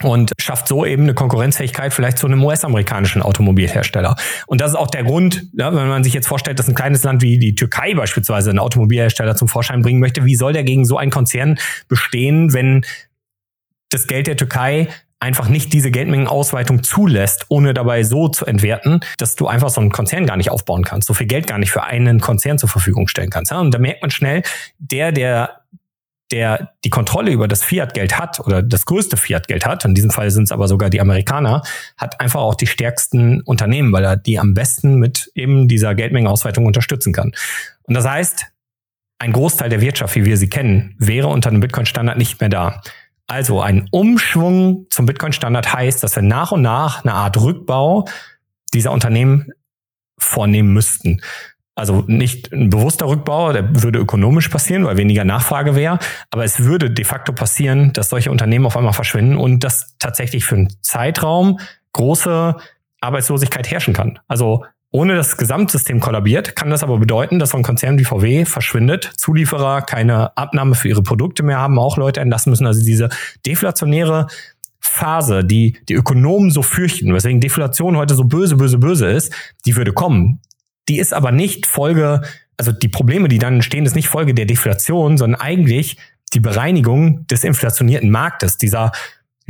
und schafft so eben eine Konkurrenzfähigkeit vielleicht zu einem US-amerikanischen Automobilhersteller. Und das ist auch der Grund, ja, wenn man sich jetzt vorstellt, dass ein kleines Land wie die Türkei beispielsweise einen Automobilhersteller zum Vorschein bringen möchte, wie soll der gegen so einen Konzern bestehen, wenn das Geld der Türkei einfach nicht diese Geldmengenausweitung zulässt, ohne dabei so zu entwerten, dass du einfach so einen Konzern gar nicht aufbauen kannst, so viel Geld gar nicht für einen Konzern zur Verfügung stellen kannst. Und da merkt man schnell, der, der der die Kontrolle über das Fiat-Geld hat oder das größte Fiat-Geld hat, in diesem Fall sind es aber sogar die Amerikaner, hat einfach auch die stärksten Unternehmen, weil er die am besten mit eben dieser Geldmengenausweitung unterstützen kann. Und das heißt, ein Großteil der Wirtschaft, wie wir sie kennen, wäre unter einem Bitcoin-Standard nicht mehr da. Also ein Umschwung zum Bitcoin-Standard heißt, dass wir nach und nach eine Art Rückbau dieser Unternehmen vornehmen müssten. Also nicht ein bewusster Rückbau, der würde ökonomisch passieren, weil weniger Nachfrage wäre. Aber es würde de facto passieren, dass solche Unternehmen auf einmal verschwinden und dass tatsächlich für einen Zeitraum große Arbeitslosigkeit herrschen kann. Also ohne das Gesamtsystem kollabiert, kann das aber bedeuten, dass so ein Konzern wie VW verschwindet, Zulieferer keine Abnahme für ihre Produkte mehr haben, auch Leute entlassen müssen. Also diese deflationäre Phase, die die Ökonomen so fürchten, weswegen Deflation heute so böse, böse, böse ist, die würde kommen. Die ist aber nicht Folge, also die Probleme, die dann entstehen, ist nicht Folge der Deflation, sondern eigentlich die Bereinigung des inflationierten Marktes, dieser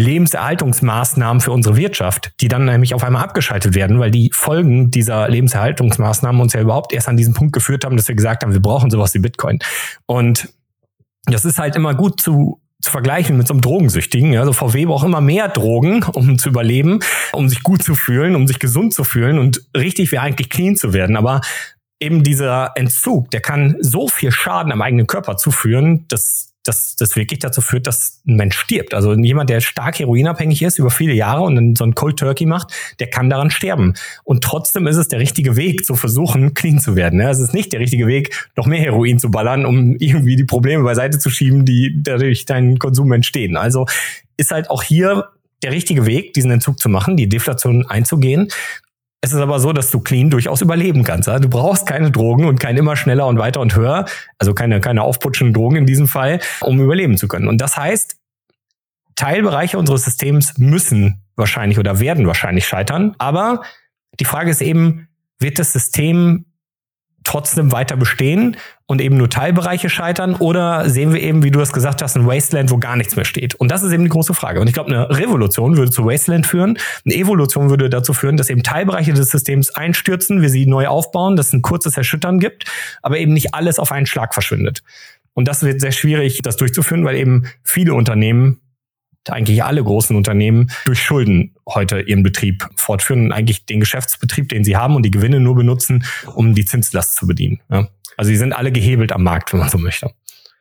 Lebenserhaltungsmaßnahmen für unsere Wirtschaft, die dann nämlich auf einmal abgeschaltet werden, weil die Folgen dieser Lebenserhaltungsmaßnahmen uns ja überhaupt erst an diesen Punkt geführt haben, dass wir gesagt haben, wir brauchen sowas wie Bitcoin. Und das ist halt immer gut zu zu vergleichen mit so einem Drogensüchtigen. Also VW braucht immer mehr Drogen, um zu überleben, um sich gut zu fühlen, um sich gesund zu fühlen und richtig wäre eigentlich clean zu werden. Aber eben dieser Entzug, der kann so viel Schaden am eigenen Körper zuführen, dass dass das wirklich dazu führt, dass ein Mensch stirbt. Also jemand, der stark heroinabhängig ist über viele Jahre und dann so ein Cold Turkey macht, der kann daran sterben. Und trotzdem ist es der richtige Weg, zu versuchen, clean zu werden. Es ist nicht der richtige Weg, noch mehr Heroin zu ballern, um irgendwie die Probleme beiseite zu schieben, die dadurch deinen Konsum entstehen. Also ist halt auch hier der richtige Weg, diesen Entzug zu machen, die Deflation einzugehen. Es ist aber so, dass du clean durchaus überleben kannst. Du brauchst keine Drogen und kein immer schneller und weiter und höher, also keine, keine aufputschenden Drogen in diesem Fall, um überleben zu können. Und das heißt, Teilbereiche unseres Systems müssen wahrscheinlich oder werden wahrscheinlich scheitern. Aber die Frage ist eben, wird das System trotzdem weiter bestehen und eben nur Teilbereiche scheitern? Oder sehen wir eben, wie du das gesagt hast, ein Wasteland, wo gar nichts mehr steht? Und das ist eben die große Frage. Und ich glaube, eine Revolution würde zu Wasteland führen. Eine Evolution würde dazu führen, dass eben Teilbereiche des Systems einstürzen, wir sie neu aufbauen, dass es ein kurzes Erschüttern gibt, aber eben nicht alles auf einen Schlag verschwindet. Und das wird sehr schwierig, das durchzuführen, weil eben viele Unternehmen eigentlich alle großen Unternehmen durch Schulden heute ihren Betrieb fortführen und eigentlich den Geschäftsbetrieb, den sie haben und die Gewinne nur benutzen, um die Zinslast zu bedienen. Ja. Also sie sind alle gehebelt am Markt, wenn man so möchte.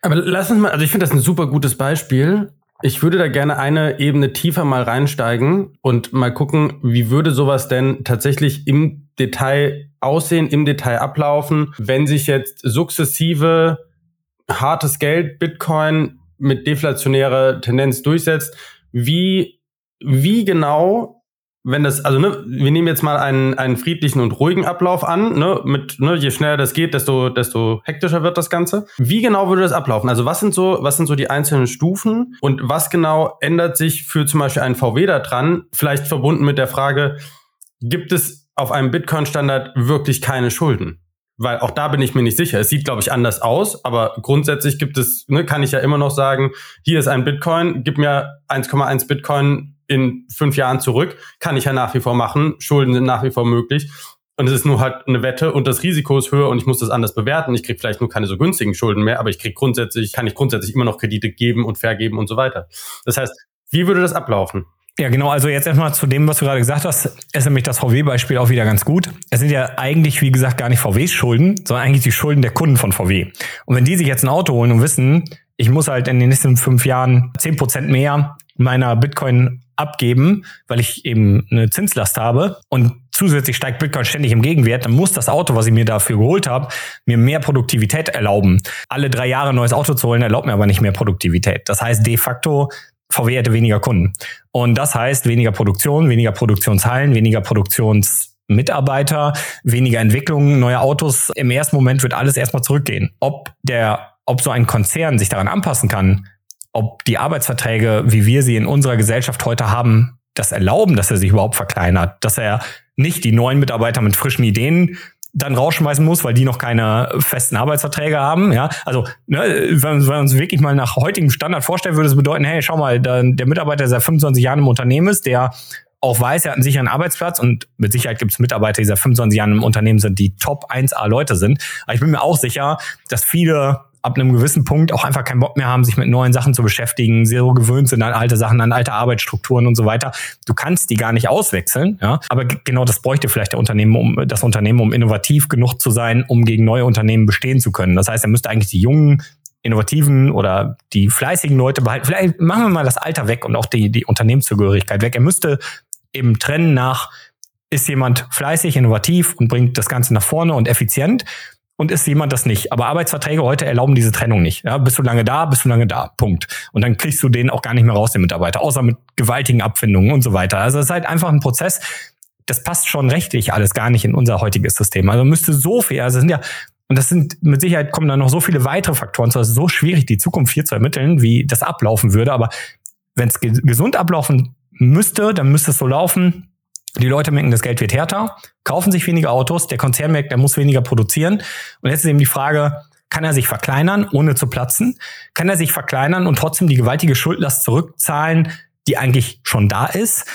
Aber lass uns mal, also ich finde das ein super gutes Beispiel. Ich würde da gerne eine Ebene tiefer mal reinsteigen und mal gucken, wie würde sowas denn tatsächlich im Detail aussehen, im Detail ablaufen, wenn sich jetzt sukzessive hartes Geld, Bitcoin mit deflationärer Tendenz durchsetzt, wie, wie genau wenn das, also ne, wir nehmen jetzt mal einen, einen friedlichen und ruhigen Ablauf an, ne, mit, ne, je schneller das geht, desto, desto hektischer wird das Ganze. Wie genau würde das ablaufen? Also was sind so, was sind so die einzelnen Stufen und was genau ändert sich für zum Beispiel einen VW da dran? Vielleicht verbunden mit der Frage, gibt es auf einem Bitcoin-Standard wirklich keine Schulden? Weil auch da bin ich mir nicht sicher. Es sieht, glaube ich, anders aus, aber grundsätzlich gibt es, ne, kann ich ja immer noch sagen, hier ist ein Bitcoin, gib mir 1,1 Bitcoin in fünf Jahren zurück, kann ich ja nach wie vor machen, Schulden sind nach wie vor möglich. und es ist nur halt eine Wette und das Risiko ist höher und ich muss das anders bewerten. Ich kriege vielleicht nur keine so günstigen Schulden mehr, aber ich kriege grundsätzlich, kann ich grundsätzlich immer noch Kredite geben und vergeben und so weiter. Das heißt, wie würde das ablaufen? Ja, genau. Also jetzt erstmal zu dem, was du gerade gesagt hast, ist nämlich das VW-Beispiel auch wieder ganz gut. Es sind ja eigentlich, wie gesagt, gar nicht VWs Schulden, sondern eigentlich die Schulden der Kunden von VW. Und wenn die sich jetzt ein Auto holen und wissen, ich muss halt in den nächsten fünf Jahren zehn Prozent mehr meiner Bitcoin abgeben, weil ich eben eine Zinslast habe und zusätzlich steigt Bitcoin ständig im Gegenwert, dann muss das Auto, was ich mir dafür geholt habe, mir mehr Produktivität erlauben. Alle drei Jahre ein neues Auto zu holen, erlaubt mir aber nicht mehr Produktivität. Das heißt de facto, VW hätte weniger Kunden. Und das heißt weniger Produktion, weniger Produktionshallen, weniger Produktionsmitarbeiter, weniger Entwicklung, neue Autos. Im ersten Moment wird alles erstmal zurückgehen. Ob der, ob so ein Konzern sich daran anpassen kann, ob die Arbeitsverträge, wie wir sie in unserer Gesellschaft heute haben, das erlauben, dass er sich überhaupt verkleinert, dass er nicht die neuen Mitarbeiter mit frischen Ideen dann rausschmeißen muss, weil die noch keine festen Arbeitsverträge haben. Ja, also ne, wenn wir uns wirklich mal nach heutigem Standard vorstellen, würde es bedeuten, hey, schau mal, der Mitarbeiter, der seit 25 Jahren im Unternehmen ist, der auch weiß, er hat einen sicheren Arbeitsplatz und mit Sicherheit gibt es Mitarbeiter, die seit 25 Jahren im Unternehmen sind, die Top 1A Leute sind. Aber ich bin mir auch sicher, dass viele ab einem gewissen Punkt auch einfach keinen Bock mehr haben, sich mit neuen Sachen zu beschäftigen, sehr gewöhnt sind an alte Sachen, an alte Arbeitsstrukturen und so weiter. Du kannst die gar nicht auswechseln, ja. Aber genau das bräuchte vielleicht der Unternehmen, um das Unternehmen, um innovativ genug zu sein, um gegen neue Unternehmen bestehen zu können. Das heißt, er müsste eigentlich die jungen innovativen oder die fleißigen Leute behalten. Vielleicht machen wir mal das Alter weg und auch die, die Unternehmenszugehörigkeit weg. Er müsste eben trennen nach, ist jemand fleißig, innovativ und bringt das Ganze nach vorne und effizient und ist jemand das nicht. Aber Arbeitsverträge heute erlauben diese Trennung nicht. Ja, bist du lange da, bist du lange da. Punkt. Und dann kriegst du den auch gar nicht mehr raus, den Mitarbeiter, außer mit gewaltigen Abfindungen und so weiter. Also es ist halt einfach ein Prozess. Das passt schon rechtlich alles gar nicht in unser heutiges System. Also müsste so viel, also es sind ja und das sind mit Sicherheit kommen da noch so viele weitere Faktoren. Es ist so schwierig, die Zukunft hier zu ermitteln, wie das ablaufen würde. Aber wenn es gesund ablaufen müsste, dann müsste es so laufen, die Leute merken, das Geld wird härter, kaufen sich weniger Autos, der Konzern merkt, er muss weniger produzieren. Und jetzt ist eben die Frage, kann er sich verkleinern, ohne zu platzen? Kann er sich verkleinern und trotzdem die gewaltige Schuldlast zurückzahlen, die eigentlich schon da ist?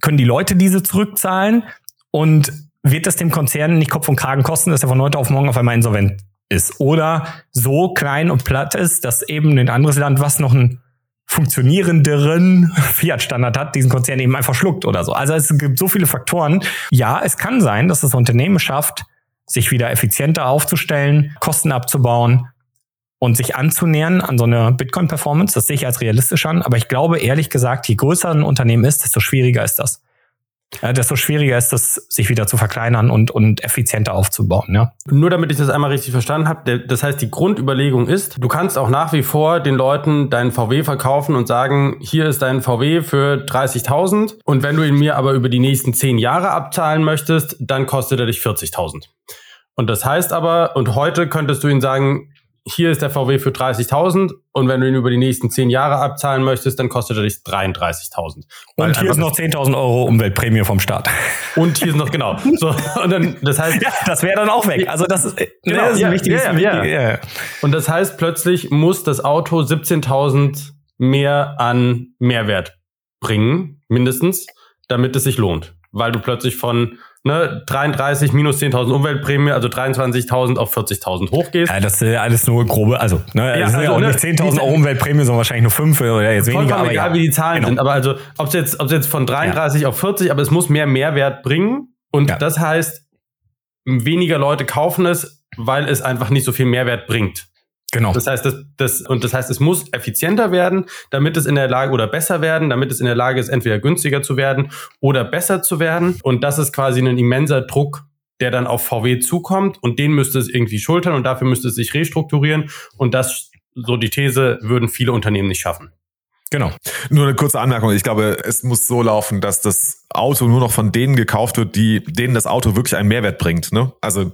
Können die Leute diese zurückzahlen? Und wird das dem Konzern nicht Kopf und Kragen kosten, dass er von heute auf morgen auf einmal insolvent ist? Oder so klein und platt ist, dass eben ein anderes Land, was noch ein funktionierenderen (laughs) Fiat-Standard hat, diesen Konzern eben einfach schluckt oder so. Also es gibt so viele Faktoren. Ja, es kann sein, dass das Unternehmen schafft, sich wieder effizienter aufzustellen, Kosten abzubauen und sich anzunähern an so eine Bitcoin-Performance. Das sehe ich als realistisch an. Aber ich glaube ehrlich gesagt, je größer ein Unternehmen ist, desto schwieriger ist das ja, desto schwieriger ist es, sich wieder zu verkleinern und, und effizienter aufzubauen. Ja. Nur damit ich das einmal richtig verstanden habe, das heißt, die Grundüberlegung ist, du kannst auch nach wie vor den Leuten deinen VW verkaufen und sagen, hier ist dein VW für 30.000 und wenn du ihn mir aber über die nächsten zehn Jahre abzahlen möchtest, dann kostet er dich 40.000. Und das heißt aber, und heute könntest du ihn sagen, hier ist der VW für 30.000 und wenn du ihn über die nächsten 10 Jahre abzahlen möchtest, dann kostet er dich 33.000. Und hier ist noch 10.000 Euro Umweltprämie vom Staat. Und hier ist noch, genau. So, und dann, das heißt. (laughs) Ja, das wäre dann auch weg. Also das ist, genau, das ist ja, ein wichtiges, ja, ja, ja. Und das heißt, plötzlich muss das Auto 17.000 mehr an Mehrwert bringen, mindestens, damit es sich lohnt. Weil du plötzlich von ne, 33 minus 10.000 Umweltprämie, also 23.000 auf 40.000 hochgehst. Ja, das ist ja alles nur grobe, also, ne, ja, also, ja auch ne, nicht 10.000 Euro Umweltprämie, sondern wahrscheinlich nur 5 oder jetzt weniger. Aber egal, ja. wie die Zahlen genau. sind. Aber also, ob es jetzt, ob es jetzt von 33 ja. auf 40, aber es muss mehr Mehrwert bringen. Und das heißt, weniger Leute kaufen es, weil es einfach nicht so viel Mehrwert bringt. Genau. Das heißt, das, das, und das heißt, es muss effizienter werden, damit es in der Lage oder besser werden, damit es in der Lage ist, entweder günstiger zu werden oder besser zu werden. Und das ist quasi ein immenser Druck, der dann auf VW zukommt und den müsste es irgendwie schultern und dafür müsste es sich restrukturieren. Und das, so die These, würden viele Unternehmen nicht schaffen. Genau. Nur eine kurze Anmerkung. Ich glaube, es muss so laufen, dass das Auto nur noch von denen gekauft wird, die, denen das Auto wirklich einen Mehrwert bringt. Ne? Also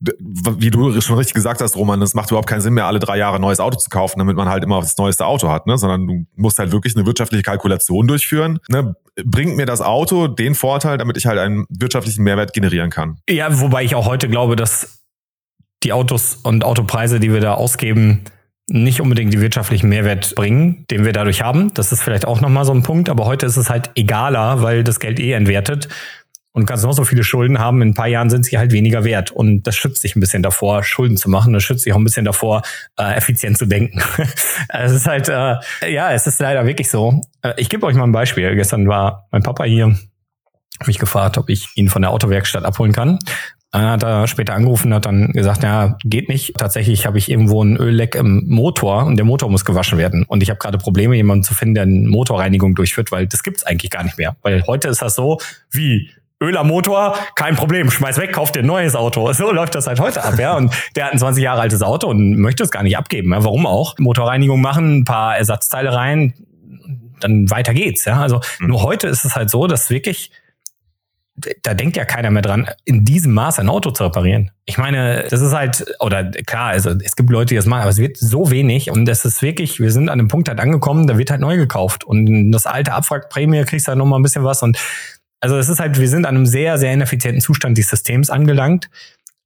wie du schon richtig gesagt hast, Roman, es macht überhaupt keinen Sinn mehr, alle drei Jahre ein neues Auto zu kaufen, damit man halt immer das neueste Auto hat, ne? sondern du musst halt wirklich eine wirtschaftliche Kalkulation durchführen. Ne? Bringt mir das Auto den Vorteil, damit ich halt einen wirtschaftlichen Mehrwert generieren kann? Ja, wobei ich auch heute glaube, dass die Autos und Autopreise, die wir da ausgeben, nicht unbedingt die wirtschaftlichen Mehrwert bringen, den wir dadurch haben. Das ist vielleicht auch nochmal so ein Punkt, aber heute ist es halt egaler, weil das Geld eh entwertet und kannst noch so viele Schulden haben, in ein paar Jahren sind sie halt weniger wert. Und das schützt dich ein bisschen davor, Schulden zu machen. Das schützt dich auch ein bisschen davor, äh, effizient zu denken. (laughs) es ist halt, äh, ja, es ist leider wirklich so. Äh, ich gebe euch mal ein Beispiel. Gestern war mein Papa hier, mich gefragt, ob ich ihn von der Autowerkstatt abholen kann. Dann hat er später angerufen, hat dann gesagt, ja, geht nicht. Tatsächlich habe ich irgendwo ein Ölleck im Motor und der Motor muss gewaschen werden. Und ich habe gerade Probleme, jemanden zu finden, der eine Motorreinigung durchführt, weil das gibt's eigentlich gar nicht mehr. Weil heute ist das so, wie Öl am Motor, kein Problem, schmeiß weg, kauf dir ein neues Auto. (laughs) So läuft das halt heute ab, ja. Und der hat ein 20 Jahre altes Auto und möchte es gar nicht abgeben. Ja. Warum auch? Motorreinigung machen, ein paar Ersatzteile rein, dann weiter geht's, ja. Also mhm. nur heute ist es halt so, dass wirklich da denkt ja keiner mehr dran, in diesem Maß ein Auto zu reparieren. Ich meine, das ist halt, oder klar, also es gibt Leute, die das machen, aber es wird so wenig und es ist wirklich, wir sind an einem Punkt halt angekommen, da wird halt neu gekauft und das alte Abwrackprämie kriegst du halt nochmal ein bisschen was und also es ist halt, wir sind an einem sehr, sehr ineffizienten Zustand des Systems angelangt.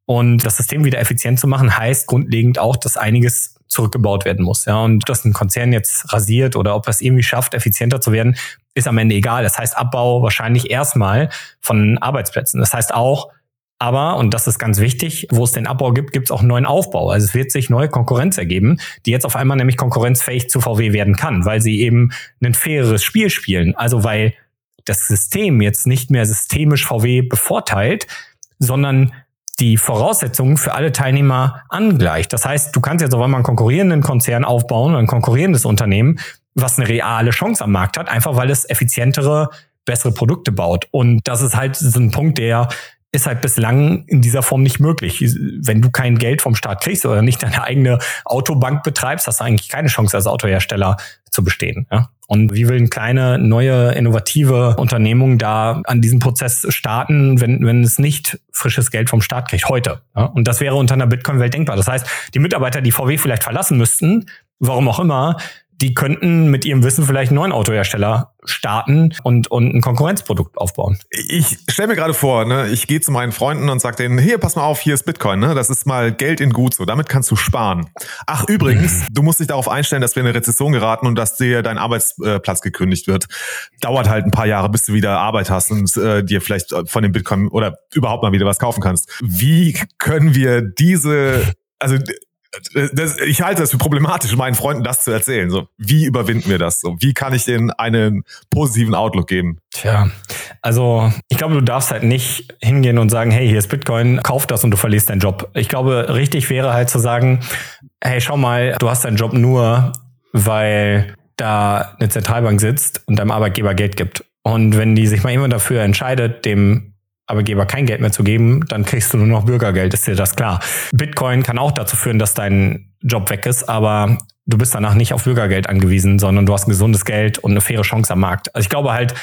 Und das System wieder effizient zu machen, heißt grundlegend auch, dass einiges zurückgebaut werden muss. Ja, und dass ein Konzern jetzt rasiert oder ob er es irgendwie schafft, effizienter zu werden, ist am Ende egal. Das heißt Abbau wahrscheinlich erstmal von Arbeitsplätzen. Das heißt auch, aber, und das ist ganz wichtig, wo es den Abbau gibt, gibt es auch einen neuen Aufbau. Also es wird sich neue Konkurrenz ergeben, die jetzt auf einmal nämlich konkurrenzfähig zu VW werden kann, weil sie eben ein faireres Spiel spielen. Also weil das System jetzt nicht mehr systemisch VW bevorteilt, sondern die Voraussetzungen für alle Teilnehmer angleicht. Das heißt, du kannst jetzt auf einmal einen konkurrierenden Konzern aufbauen, ein konkurrierendes Unternehmen, was eine reale Chance am Markt hat, einfach weil es effizientere, bessere Produkte baut. Und das ist halt so ein Punkt, der ist halt bislang in dieser Form nicht möglich. Wenn du kein Geld vom Staat kriegst oder nicht deine eigene Autobank betreibst, hast du eigentlich keine Chance als Autohersteller zu bestehen. Ja? Und wie will eine kleine, neue, innovative Unternehmung da an diesem Prozess starten, wenn, wenn es nicht frisches Geld vom Staat kriegt, heute? Ja? Und das wäre unter einer Bitcoin-Welt denkbar. Das heißt, die Mitarbeiter, die VW vielleicht verlassen müssten, warum auch immer, die könnten mit ihrem Wissen vielleicht einen neuen Autohersteller starten und, und ein Konkurrenzprodukt aufbauen. Ich stelle mir gerade vor, ne, ich gehe zu meinen Freunden und sage denen, hier, pass mal auf, hier ist Bitcoin, ne? Das ist mal Geld in Gut, so damit kannst du sparen. Ach, übrigens, mhm. du musst dich darauf einstellen, dass wir in eine Rezession geraten und dass dir dein Arbeitsplatz gekündigt wird. Dauert halt ein paar Jahre, bis du wieder Arbeit hast und äh, dir vielleicht von dem Bitcoin oder überhaupt mal wieder was kaufen kannst. Wie können wir diese also das, ich halte das für problematisch, meinen Freunden das zu erzählen. So, wie überwinden wir das? So, wie kann ich denen einen positiven Outlook geben? Tja, also ich glaube, du darfst halt nicht hingehen und sagen, hey, hier ist Bitcoin, kauf das und du verlierst deinen Job. Ich glaube, richtig wäre halt zu sagen, hey, schau mal, du hast deinen Job nur, weil da eine Zentralbank sitzt und deinem Arbeitgeber Geld gibt. Und wenn die sich mal immer dafür entscheidet, dem Arbeitgeber kein Geld mehr zu geben, dann kriegst du nur noch Bürgergeld, ist dir das klar. Bitcoin kann auch dazu führen, dass dein Job weg ist, aber du bist danach nicht auf Bürgergeld angewiesen, sondern du hast ein gesundes Geld und eine faire Chance am Markt. Also ich glaube halt,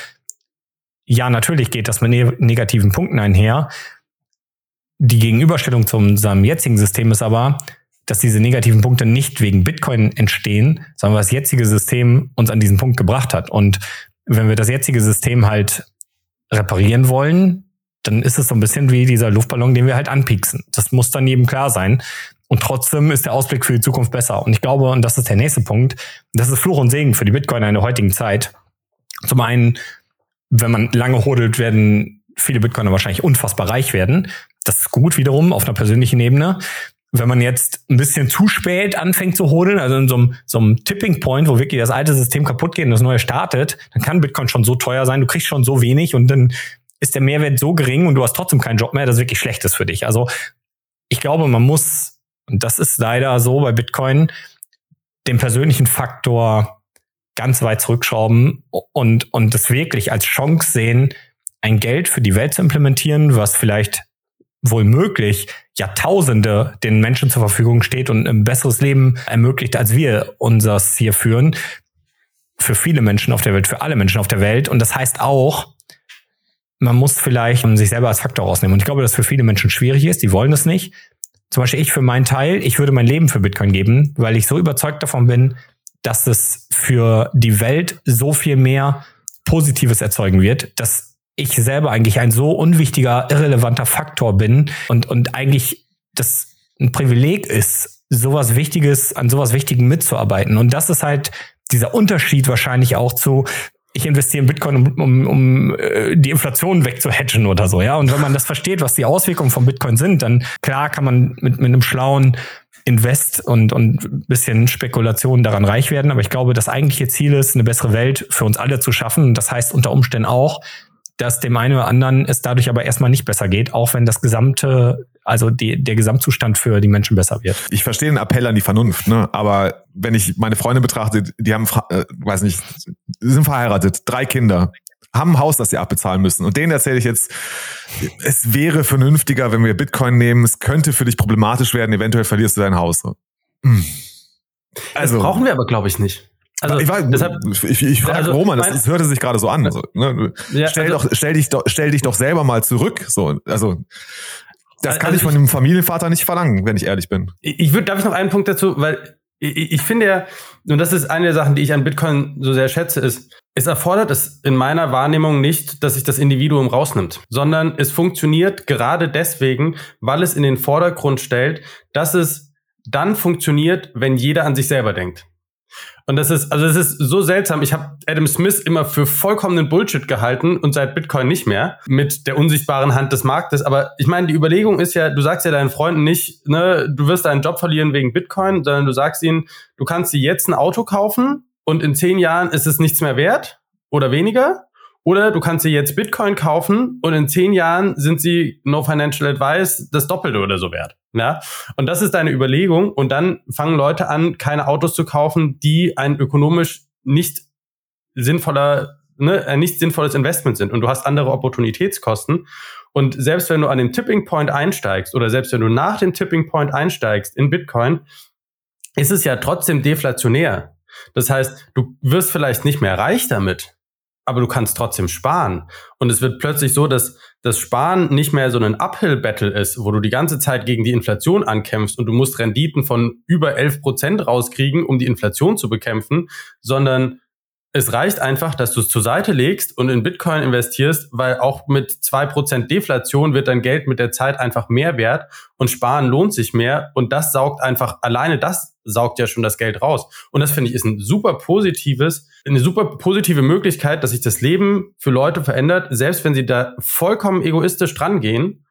ja, natürlich geht das mit ne negativen Punkten einher. Die Gegenüberstellung zu unserem jetzigen System ist aber, dass diese negativen Punkte nicht wegen Bitcoin entstehen, sondern was das jetzige System uns an diesen Punkt gebracht hat. Und wenn wir das jetzige System halt reparieren wollen, dann ist es so ein bisschen wie dieser Luftballon, den wir halt anpieksen. Das muss dann jedem klar sein. Und trotzdem ist der Ausblick für die Zukunft besser. Und ich glaube, und das ist der nächste Punkt, das ist Fluch und Segen für die Bitcoiner in der heutigen Zeit. Zum einen, wenn man lange hodelt, werden viele Bitcoiner wahrscheinlich unfassbar reich werden. Das ist gut wiederum auf einer persönlichen Ebene. Wenn man jetzt ein bisschen zu spät anfängt zu hodeln, also in so einem, so einem Tipping Point, wo wirklich das alte System kaputt geht und das neue startet, dann kann Bitcoin schon so teuer sein, du kriegst schon so wenig und dann ist der Mehrwert so gering und du hast trotzdem keinen Job mehr, das wirklich schlecht ist für dich. Also ich glaube, man muss, und das ist leider so bei Bitcoin, den persönlichen Faktor ganz weit zurückschrauben und, und das wirklich als Chance sehen, ein Geld für die Welt zu implementieren, was vielleicht wohl möglich Jahrtausende den Menschen zur Verfügung steht und ein besseres Leben ermöglicht, als wir unseres hier führen. Für viele Menschen auf der Welt, für alle Menschen auf der Welt. Und das heißt auch, man muss vielleicht sich selber als Faktor rausnehmen. Und ich glaube, dass für viele Menschen schwierig ist, die wollen das nicht. Zum Beispiel ich für meinen Teil, ich würde mein Leben für Bitcoin geben, weil ich so überzeugt davon bin, dass es für die Welt so viel mehr Positives erzeugen wird, dass ich selber eigentlich ein so unwichtiger, irrelevanter Faktor bin und, und eigentlich das ein Privileg ist, sowas Wichtiges, an sowas Wichtigem mitzuarbeiten. Und das ist halt dieser Unterschied wahrscheinlich auch zu ich investiere in Bitcoin, um, um, um äh, die Inflation wegzuhedgen oder so, ja. Und wenn man das versteht, was die Auswirkungen von Bitcoin sind, dann klar kann man mit, mit einem schlauen Invest und, und bisschen Spekulation daran reich werden. Aber ich glaube, das eigentliche Ziel ist, eine bessere Welt für uns alle zu schaffen. Und das heißt unter Umständen auch, dass dem einen oder anderen es dadurch aber erstmal nicht besser geht, auch wenn das gesamte, also die, der Gesamtzustand für die Menschen besser wird. Ich verstehe den Appell an die Vernunft, ne? aber wenn ich meine Freunde betrachte, die haben, äh, weiß nicht, sind verheiratet, drei Kinder, haben ein Haus, das sie abbezahlen müssen. Und denen erzähle ich jetzt, es wäre vernünftiger, wenn wir Bitcoin nehmen. Es könnte für dich problematisch werden. Eventuell verlierst du dein Haus. Hm. Also das brauchen wir aber, glaube ich, nicht. Also, ich, war, deshalb, ich, ich frage also, Roman, das, das hörte sich gerade so an. Also, ne? ja, stell, also, doch, stell, dich doch, stell dich doch selber mal zurück. So, also das kann also ich von dem Familienvater nicht verlangen, wenn ich ehrlich bin. Ich würde, darf ich noch einen Punkt dazu, weil ich, ich finde ja, und das ist eine der Sachen, die ich an Bitcoin so sehr schätze, ist, es erfordert es in meiner Wahrnehmung nicht, dass sich das Individuum rausnimmt, sondern es funktioniert gerade deswegen, weil es in den Vordergrund stellt, dass es dann funktioniert, wenn jeder an sich selber denkt. Und das ist, also das ist so seltsam. Ich habe Adam Smith immer für vollkommenen Bullshit gehalten und seit Bitcoin nicht mehr mit der unsichtbaren Hand des Marktes. Aber ich meine, die Überlegung ist ja, du sagst ja deinen Freunden nicht, ne, du wirst deinen Job verlieren wegen Bitcoin, sondern du sagst ihnen, du kannst dir jetzt ein Auto kaufen und in zehn Jahren ist es nichts mehr wert oder weniger. Oder du kannst dir jetzt Bitcoin kaufen und in zehn Jahren sind sie no financial advice das Doppelte oder so wert. Ja? Und das ist deine Überlegung. Und dann fangen Leute an, keine Autos zu kaufen, die ein ökonomisch nicht sinnvoller, ne, ein nicht sinnvolles Investment sind. Und du hast andere Opportunitätskosten. Und selbst wenn du an den Tipping Point einsteigst oder selbst wenn du nach dem Tipping Point einsteigst in Bitcoin, ist es ja trotzdem deflationär. Das heißt, du wirst vielleicht nicht mehr reich damit, aber du kannst trotzdem sparen. Und es wird plötzlich so, dass das Sparen nicht mehr so ein Uphill-Battle ist, wo du die ganze Zeit gegen die Inflation ankämpfst und du musst Renditen von über 11 Prozent rauskriegen, um die Inflation zu bekämpfen, sondern es reicht einfach, dass du es zur Seite legst und in Bitcoin investierst, weil auch mit zwei Prozent Deflation wird dein Geld mit der Zeit einfach mehr wert und sparen lohnt sich mehr und das saugt einfach, alleine das saugt ja schon das Geld raus. Und das finde ich ist ein super positives, eine super positive Möglichkeit, dass sich das Leben für Leute verändert, selbst wenn sie da vollkommen egoistisch dran gehen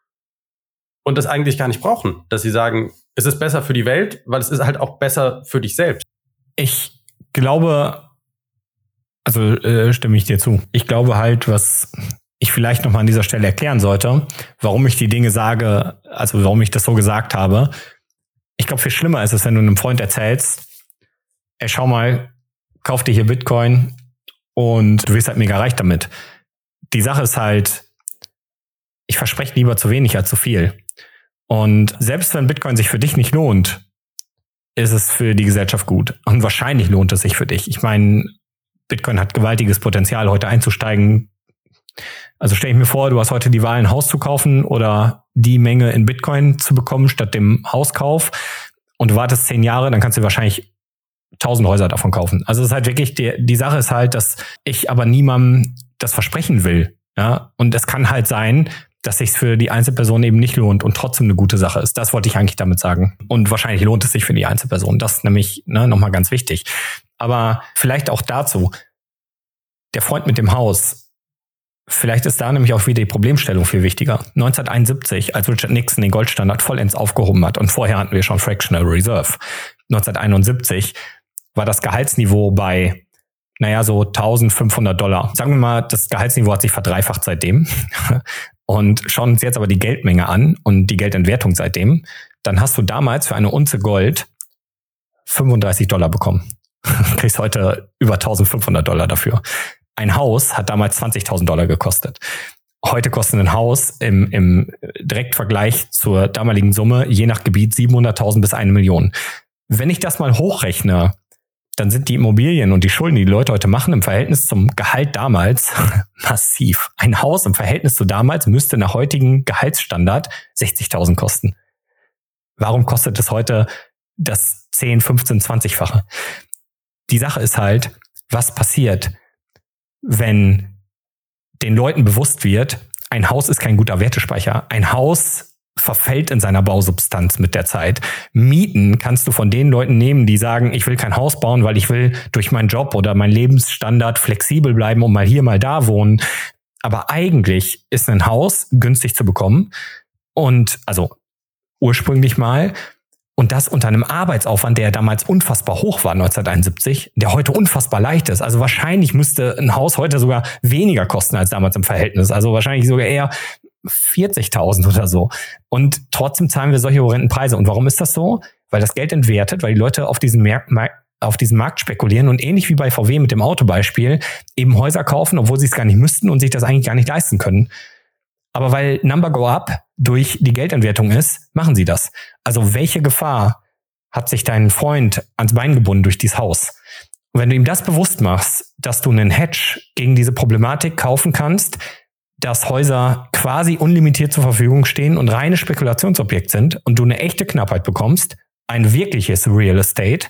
und das eigentlich gar nicht brauchen, dass sie sagen, es ist besser für die Welt, weil es ist halt auch besser für dich selbst. Ich glaube, also äh, stimme ich dir zu. Ich glaube halt, was ich vielleicht noch mal an dieser Stelle erklären sollte, warum ich die Dinge sage, also warum ich das so gesagt habe. Ich glaube, viel schlimmer ist es, wenn du einem Freund erzählst, ey, schau mal, kauf dir hier Bitcoin und du wirst halt mega reich damit. Die Sache ist halt, ich verspreche lieber zu wenig als zu viel. Und selbst wenn Bitcoin sich für dich nicht lohnt, ist es für die Gesellschaft gut. Und wahrscheinlich lohnt es sich für dich. Ich meine, Bitcoin hat gewaltiges Potenzial, heute einzusteigen. Also stelle ich mir vor, du hast heute die Wahl, ein Haus zu kaufen oder die Menge in Bitcoin zu bekommen statt dem Hauskauf und du wartest zehn Jahre, dann kannst du wahrscheinlich tausend Häuser davon kaufen. Also es ist halt wirklich, die, die Sache ist halt, dass ich aber niemandem das versprechen will. Ja, und es kann halt sein, dass sich für die Einzelperson eben nicht lohnt und trotzdem eine gute Sache ist. Das wollte ich eigentlich damit sagen. Und wahrscheinlich lohnt es sich für die Einzelperson. Das ist nämlich ne, nochmal ganz wichtig. Aber vielleicht auch dazu, der Freund mit dem Haus, vielleicht ist da nämlich auch wieder die Problemstellung viel wichtiger. 1971, als Richard Nixon den Goldstandard vollends aufgehoben hat und vorher hatten wir schon Fractional Reserve. 1971 war das Gehaltsniveau bei naja, so 1500 Dollar. Sagen wir mal, das Gehaltsniveau hat sich verdreifacht seitdem. (laughs) Und schauen uns jetzt aber die Geldmenge an und die Geldentwertung seitdem. Dann hast du damals für eine Unze Gold 35 Dollar bekommen. (laughs) kriegst heute über 1500 Dollar dafür. Ein Haus hat damals 20.000 Dollar gekostet. Heute kostet ein Haus im, im Direktvergleich zur damaligen Summe je nach Gebiet 700.000 bis eine Million. Wenn ich das mal hochrechne, dann sind die Immobilien und die Schulden, die die Leute heute machen, im Verhältnis zum Gehalt damals (laughs) massiv. Ein Haus im Verhältnis zu damals müsste nach heutigem Gehaltsstandard 60.000 kosten. Warum kostet es heute das 10, 15, 20-fache? Die Sache ist halt, was passiert, wenn den Leuten bewusst wird, ein Haus ist kein guter Wertespeicher. Ein Haus verfällt in seiner Bausubstanz mit der Zeit. Mieten kannst du von den Leuten nehmen, die sagen, ich will kein Haus bauen, weil ich will durch meinen Job oder meinen Lebensstandard flexibel bleiben und mal hier, mal da wohnen. Aber eigentlich ist ein Haus günstig zu bekommen und also ursprünglich mal und das unter einem Arbeitsaufwand, der damals unfassbar hoch war, 1971, der heute unfassbar leicht ist. Also wahrscheinlich müsste ein Haus heute sogar weniger kosten als damals im Verhältnis. Also wahrscheinlich sogar eher 40.000 oder so. Und trotzdem zahlen wir solche horrenden Preise. Und warum ist das so? Weil das Geld entwertet, weil die Leute auf diesen Markt, auf diesen Markt spekulieren und ähnlich wie bei VW mit dem Autobeispiel eben Häuser kaufen, obwohl sie es gar nicht müssten und sich das eigentlich gar nicht leisten können. Aber weil Number Go Up durch die Geldentwertung ist, machen sie das. Also welche Gefahr hat sich dein Freund ans Bein gebunden durch dieses Haus? Und wenn du ihm das bewusst machst, dass du einen Hedge gegen diese Problematik kaufen kannst, dass Häuser quasi unlimitiert zur Verfügung stehen und reine Spekulationsobjekt sind und du eine echte Knappheit bekommst, ein wirkliches Real Estate,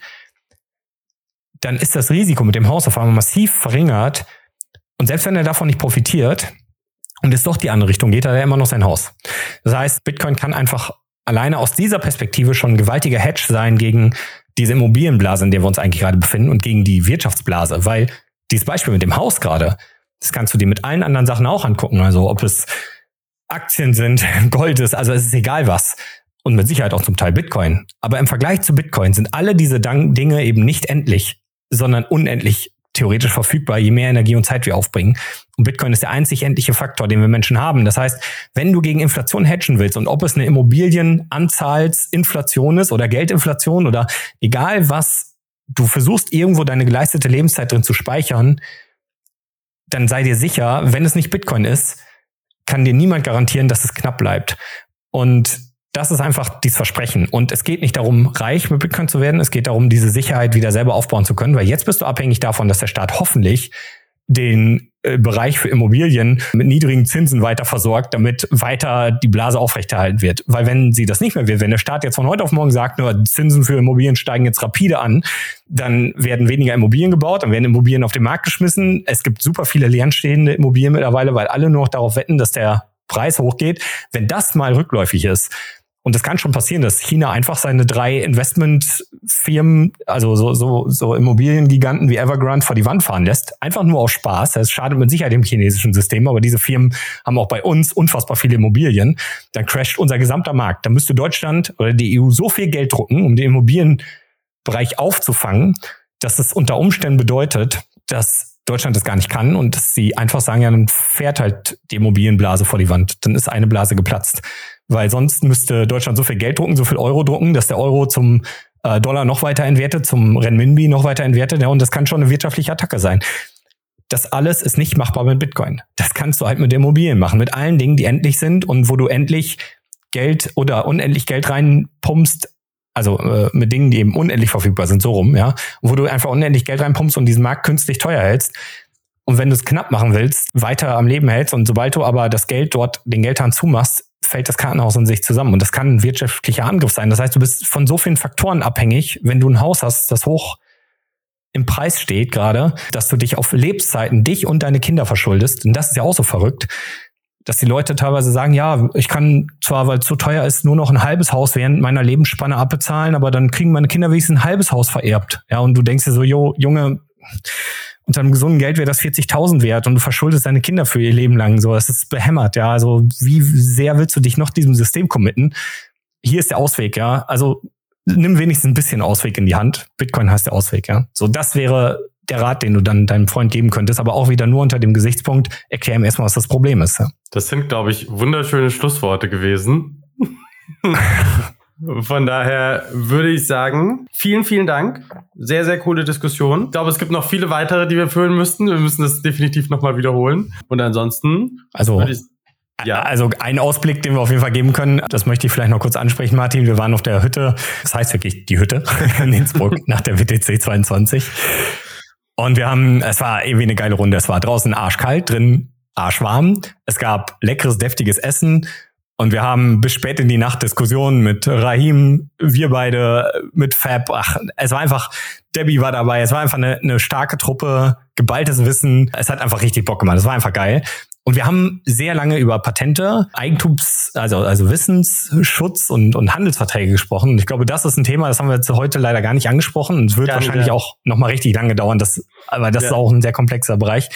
dann ist das Risiko mit dem Haus auf einmal massiv verringert. Und selbst wenn er davon nicht profitiert und es doch die andere Richtung geht, hat er immer noch sein Haus. Das heißt, Bitcoin kann einfach alleine aus dieser Perspektive schon ein gewaltiger Hedge sein gegen diese Immobilienblase, in der wir uns eigentlich gerade befinden und gegen die Wirtschaftsblase, weil dieses Beispiel mit dem Haus gerade, das kannst du dir mit allen anderen Sachen auch angucken. Also ob es Aktien sind, (laughs) Gold ist, also es ist egal was. Und mit Sicherheit auch zum Teil Bitcoin. Aber im Vergleich zu Bitcoin sind alle diese Dinge eben nicht endlich, sondern unendlich theoretisch verfügbar, je mehr Energie und Zeit wir aufbringen. Und Bitcoin ist der einzig endliche Faktor, den wir Menschen haben. Das heißt, wenn du gegen Inflation hedgen willst und ob es eine Immobilienanzahlsinflation ist oder Geldinflation oder egal was, du versuchst irgendwo deine geleistete Lebenszeit drin zu speichern, dann sei dir sicher, wenn es nicht Bitcoin ist, kann dir niemand garantieren, dass es knapp bleibt. Und das ist einfach dieses Versprechen. Und es geht nicht darum, reich mit Bitcoin zu werden. Es geht darum, diese Sicherheit wieder selber aufbauen zu können, weil jetzt bist du abhängig davon, dass der Staat hoffentlich den äh, Bereich für Immobilien mit niedrigen Zinsen weiter versorgt, damit weiter die Blase aufrechterhalten wird. Weil wenn sie das nicht mehr wird, wenn der Staat jetzt von heute auf morgen sagt, nur Zinsen für Immobilien steigen jetzt rapide an, dann werden weniger Immobilien gebaut, dann werden Immobilien auf den Markt geschmissen. Es gibt super viele leerstehende Immobilien mittlerweile, weil alle nur noch darauf wetten, dass der Preis hochgeht. Wenn das mal rückläufig ist, und es kann schon passieren, dass China einfach seine drei Investmentfirmen, also so, so, so Immobiliengiganten wie Evergrande vor die Wand fahren lässt. Einfach nur aus Spaß. Das schadet mit Sicherheit dem chinesischen System, aber diese Firmen haben auch bei uns unfassbar viele Immobilien. Dann crasht unser gesamter Markt. Dann müsste Deutschland oder die EU so viel Geld drucken, um den Immobilienbereich aufzufangen, dass es unter Umständen bedeutet, dass Deutschland das gar nicht kann und dass sie einfach sagen, ja, dann fährt halt die Immobilienblase vor die Wand. Dann ist eine Blase geplatzt. Weil sonst müsste Deutschland so viel Geld drucken, so viel Euro drucken, dass der Euro zum äh, Dollar noch weiter entwertet, zum Renminbi noch weiter entwertet. Ja, und das kann schon eine wirtschaftliche Attacke sein. Das alles ist nicht machbar mit Bitcoin. Das kannst du halt mit Immobilien machen, mit allen Dingen, die endlich sind und wo du endlich Geld oder unendlich Geld reinpumpst, also äh, mit Dingen, die eben unendlich verfügbar sind, so rum, ja, wo du einfach unendlich Geld reinpumpst und diesen Markt künstlich teuer hältst. Und wenn du es knapp machen willst, weiter am Leben hältst und sobald du aber das Geld dort, den Geldhahn zumachst, fällt das Kartenhaus in sich zusammen. Und das kann ein wirtschaftlicher Angriff sein. Das heißt, du bist von so vielen Faktoren abhängig, wenn du ein Haus hast, das hoch im Preis steht gerade, dass du dich auf Lebzeiten dich und deine Kinder verschuldest. Und das ist ja auch so verrückt, dass die Leute teilweise sagen, ja, ich kann zwar, weil es zu teuer ist, nur noch ein halbes Haus während meiner Lebensspanne abbezahlen, aber dann kriegen meine Kinder wenigstens ein halbes Haus vererbt. Ja, und du denkst dir so, jo, Junge, unter einem gesunden Geld wäre das 40.000 wert und du verschuldest deine Kinder für ihr Leben lang. So, das ist behämmert, ja. Also, wie sehr willst du dich noch diesem System committen? Hier ist der Ausweg, ja. Also, nimm wenigstens ein bisschen Ausweg in die Hand. Bitcoin heißt der Ausweg, ja. So, das wäre der Rat, den du dann deinem Freund geben könntest, aber auch wieder nur unter dem Gesichtspunkt, erklär ihm erstmal, was das Problem ist. Ja? Das sind, glaube ich, wunderschöne Schlussworte gewesen. (laughs) Von daher würde ich sagen, vielen, vielen Dank. Sehr, sehr coole Diskussion. Ich glaube, es gibt noch viele weitere, die wir führen müssten. Wir müssen das definitiv nochmal wiederholen. Und ansonsten. Also. Ich, ja. Also ein Ausblick, den wir auf jeden Fall geben können, das möchte ich vielleicht noch kurz ansprechen, Martin. Wir waren auf der Hütte, das heißt wirklich die Hütte (laughs) in Innsbruck (laughs) nach der WTC 22. Und wir haben, es war irgendwie eine geile Runde. Es war draußen arschkalt, drin arschwarm. Es gab leckeres, deftiges Essen. Und wir haben bis spät in die Nacht Diskussionen mit Rahim, wir beide mit Fab. Ach, es war einfach, Debbie war dabei. Es war einfach eine, eine starke Truppe, geballtes Wissen. Es hat einfach richtig Bock gemacht. Es war einfach geil. Und wir haben sehr lange über Patente, Eigentums, also, also Wissensschutz und, und Handelsverträge gesprochen. Und ich glaube, das ist ein Thema, das haben wir jetzt heute leider gar nicht angesprochen. Und es wird gar wahrscheinlich nicht, auch nochmal richtig lange dauern. Das, aber das ja. ist auch ein sehr komplexer Bereich.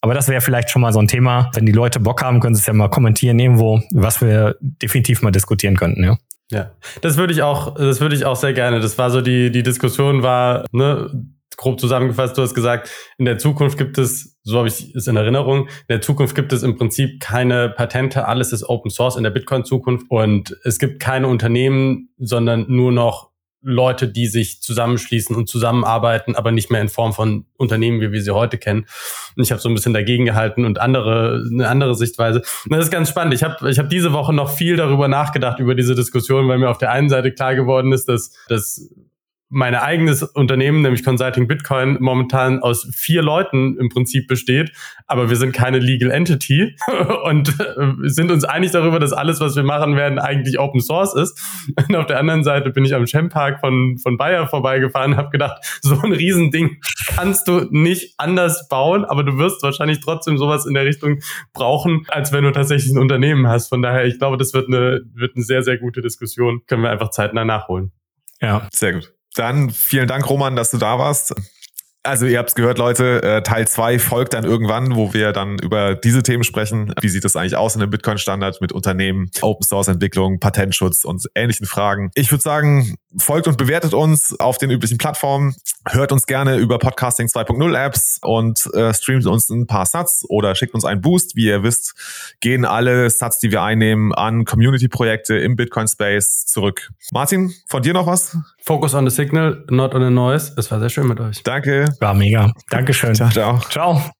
Aber das wäre vielleicht schon mal so ein Thema. Wenn die Leute Bock haben, können sie es ja mal kommentieren irgendwo, was wir definitiv mal diskutieren könnten, ja. Ja, das würde ich auch, das würde ich auch sehr gerne. Das war so die, die Diskussion war, ne, grob zusammengefasst, du hast gesagt, in der Zukunft gibt es, so habe ich es in Erinnerung, in der Zukunft gibt es im Prinzip keine Patente, alles ist Open Source in der Bitcoin-Zukunft und es gibt keine Unternehmen, sondern nur noch Leute, die sich zusammenschließen und zusammenarbeiten, aber nicht mehr in Form von Unternehmen, wie wir sie heute kennen. Und ich habe so ein bisschen dagegen gehalten und andere eine andere Sichtweise. Und das ist ganz spannend. Ich habe ich hab diese Woche noch viel darüber nachgedacht über diese Diskussion, weil mir auf der einen Seite klar geworden ist, dass dass mein eigenes Unternehmen, nämlich Consulting Bitcoin, momentan aus vier Leuten im Prinzip besteht, aber wir sind keine Legal Entity (laughs) und äh, sind uns einig darüber, dass alles, was wir machen werden, eigentlich Open Source ist. Und auf der anderen Seite bin ich am Champark von, von Bayer vorbeigefahren und habe gedacht, (laughs) so ein Riesending kannst du nicht anders bauen, aber du wirst wahrscheinlich trotzdem sowas in der Richtung brauchen, als wenn du tatsächlich ein Unternehmen hast. Von daher, ich glaube, das wird eine, wird eine sehr, sehr gute Diskussion. Können wir einfach zeitnah nachholen. Ja, sehr gut. Dann vielen Dank, Roman, dass du da warst. Also ihr habt es gehört, Leute, äh, Teil zwei folgt dann irgendwann, wo wir dann über diese Themen sprechen. Wie sieht das eigentlich aus in dem Bitcoin-Standard mit Unternehmen, Open-Source-Entwicklung, Patentschutz und ähnlichen Fragen? Ich würde sagen, folgt und bewertet uns auf den üblichen Plattformen. Hört uns gerne über Podcasting 2.0 Apps und äh, streamt uns ein paar Sats oder schickt uns einen Boost. Wie ihr wisst, gehen alle Sats, die wir einnehmen, an Community-Projekte im Bitcoin-Space zurück. Martin, von dir noch was? Focus on the signal, not on the noise. Es war sehr schön mit euch. Danke. War mega. Dankeschön. Ciao, ciao. Ciao.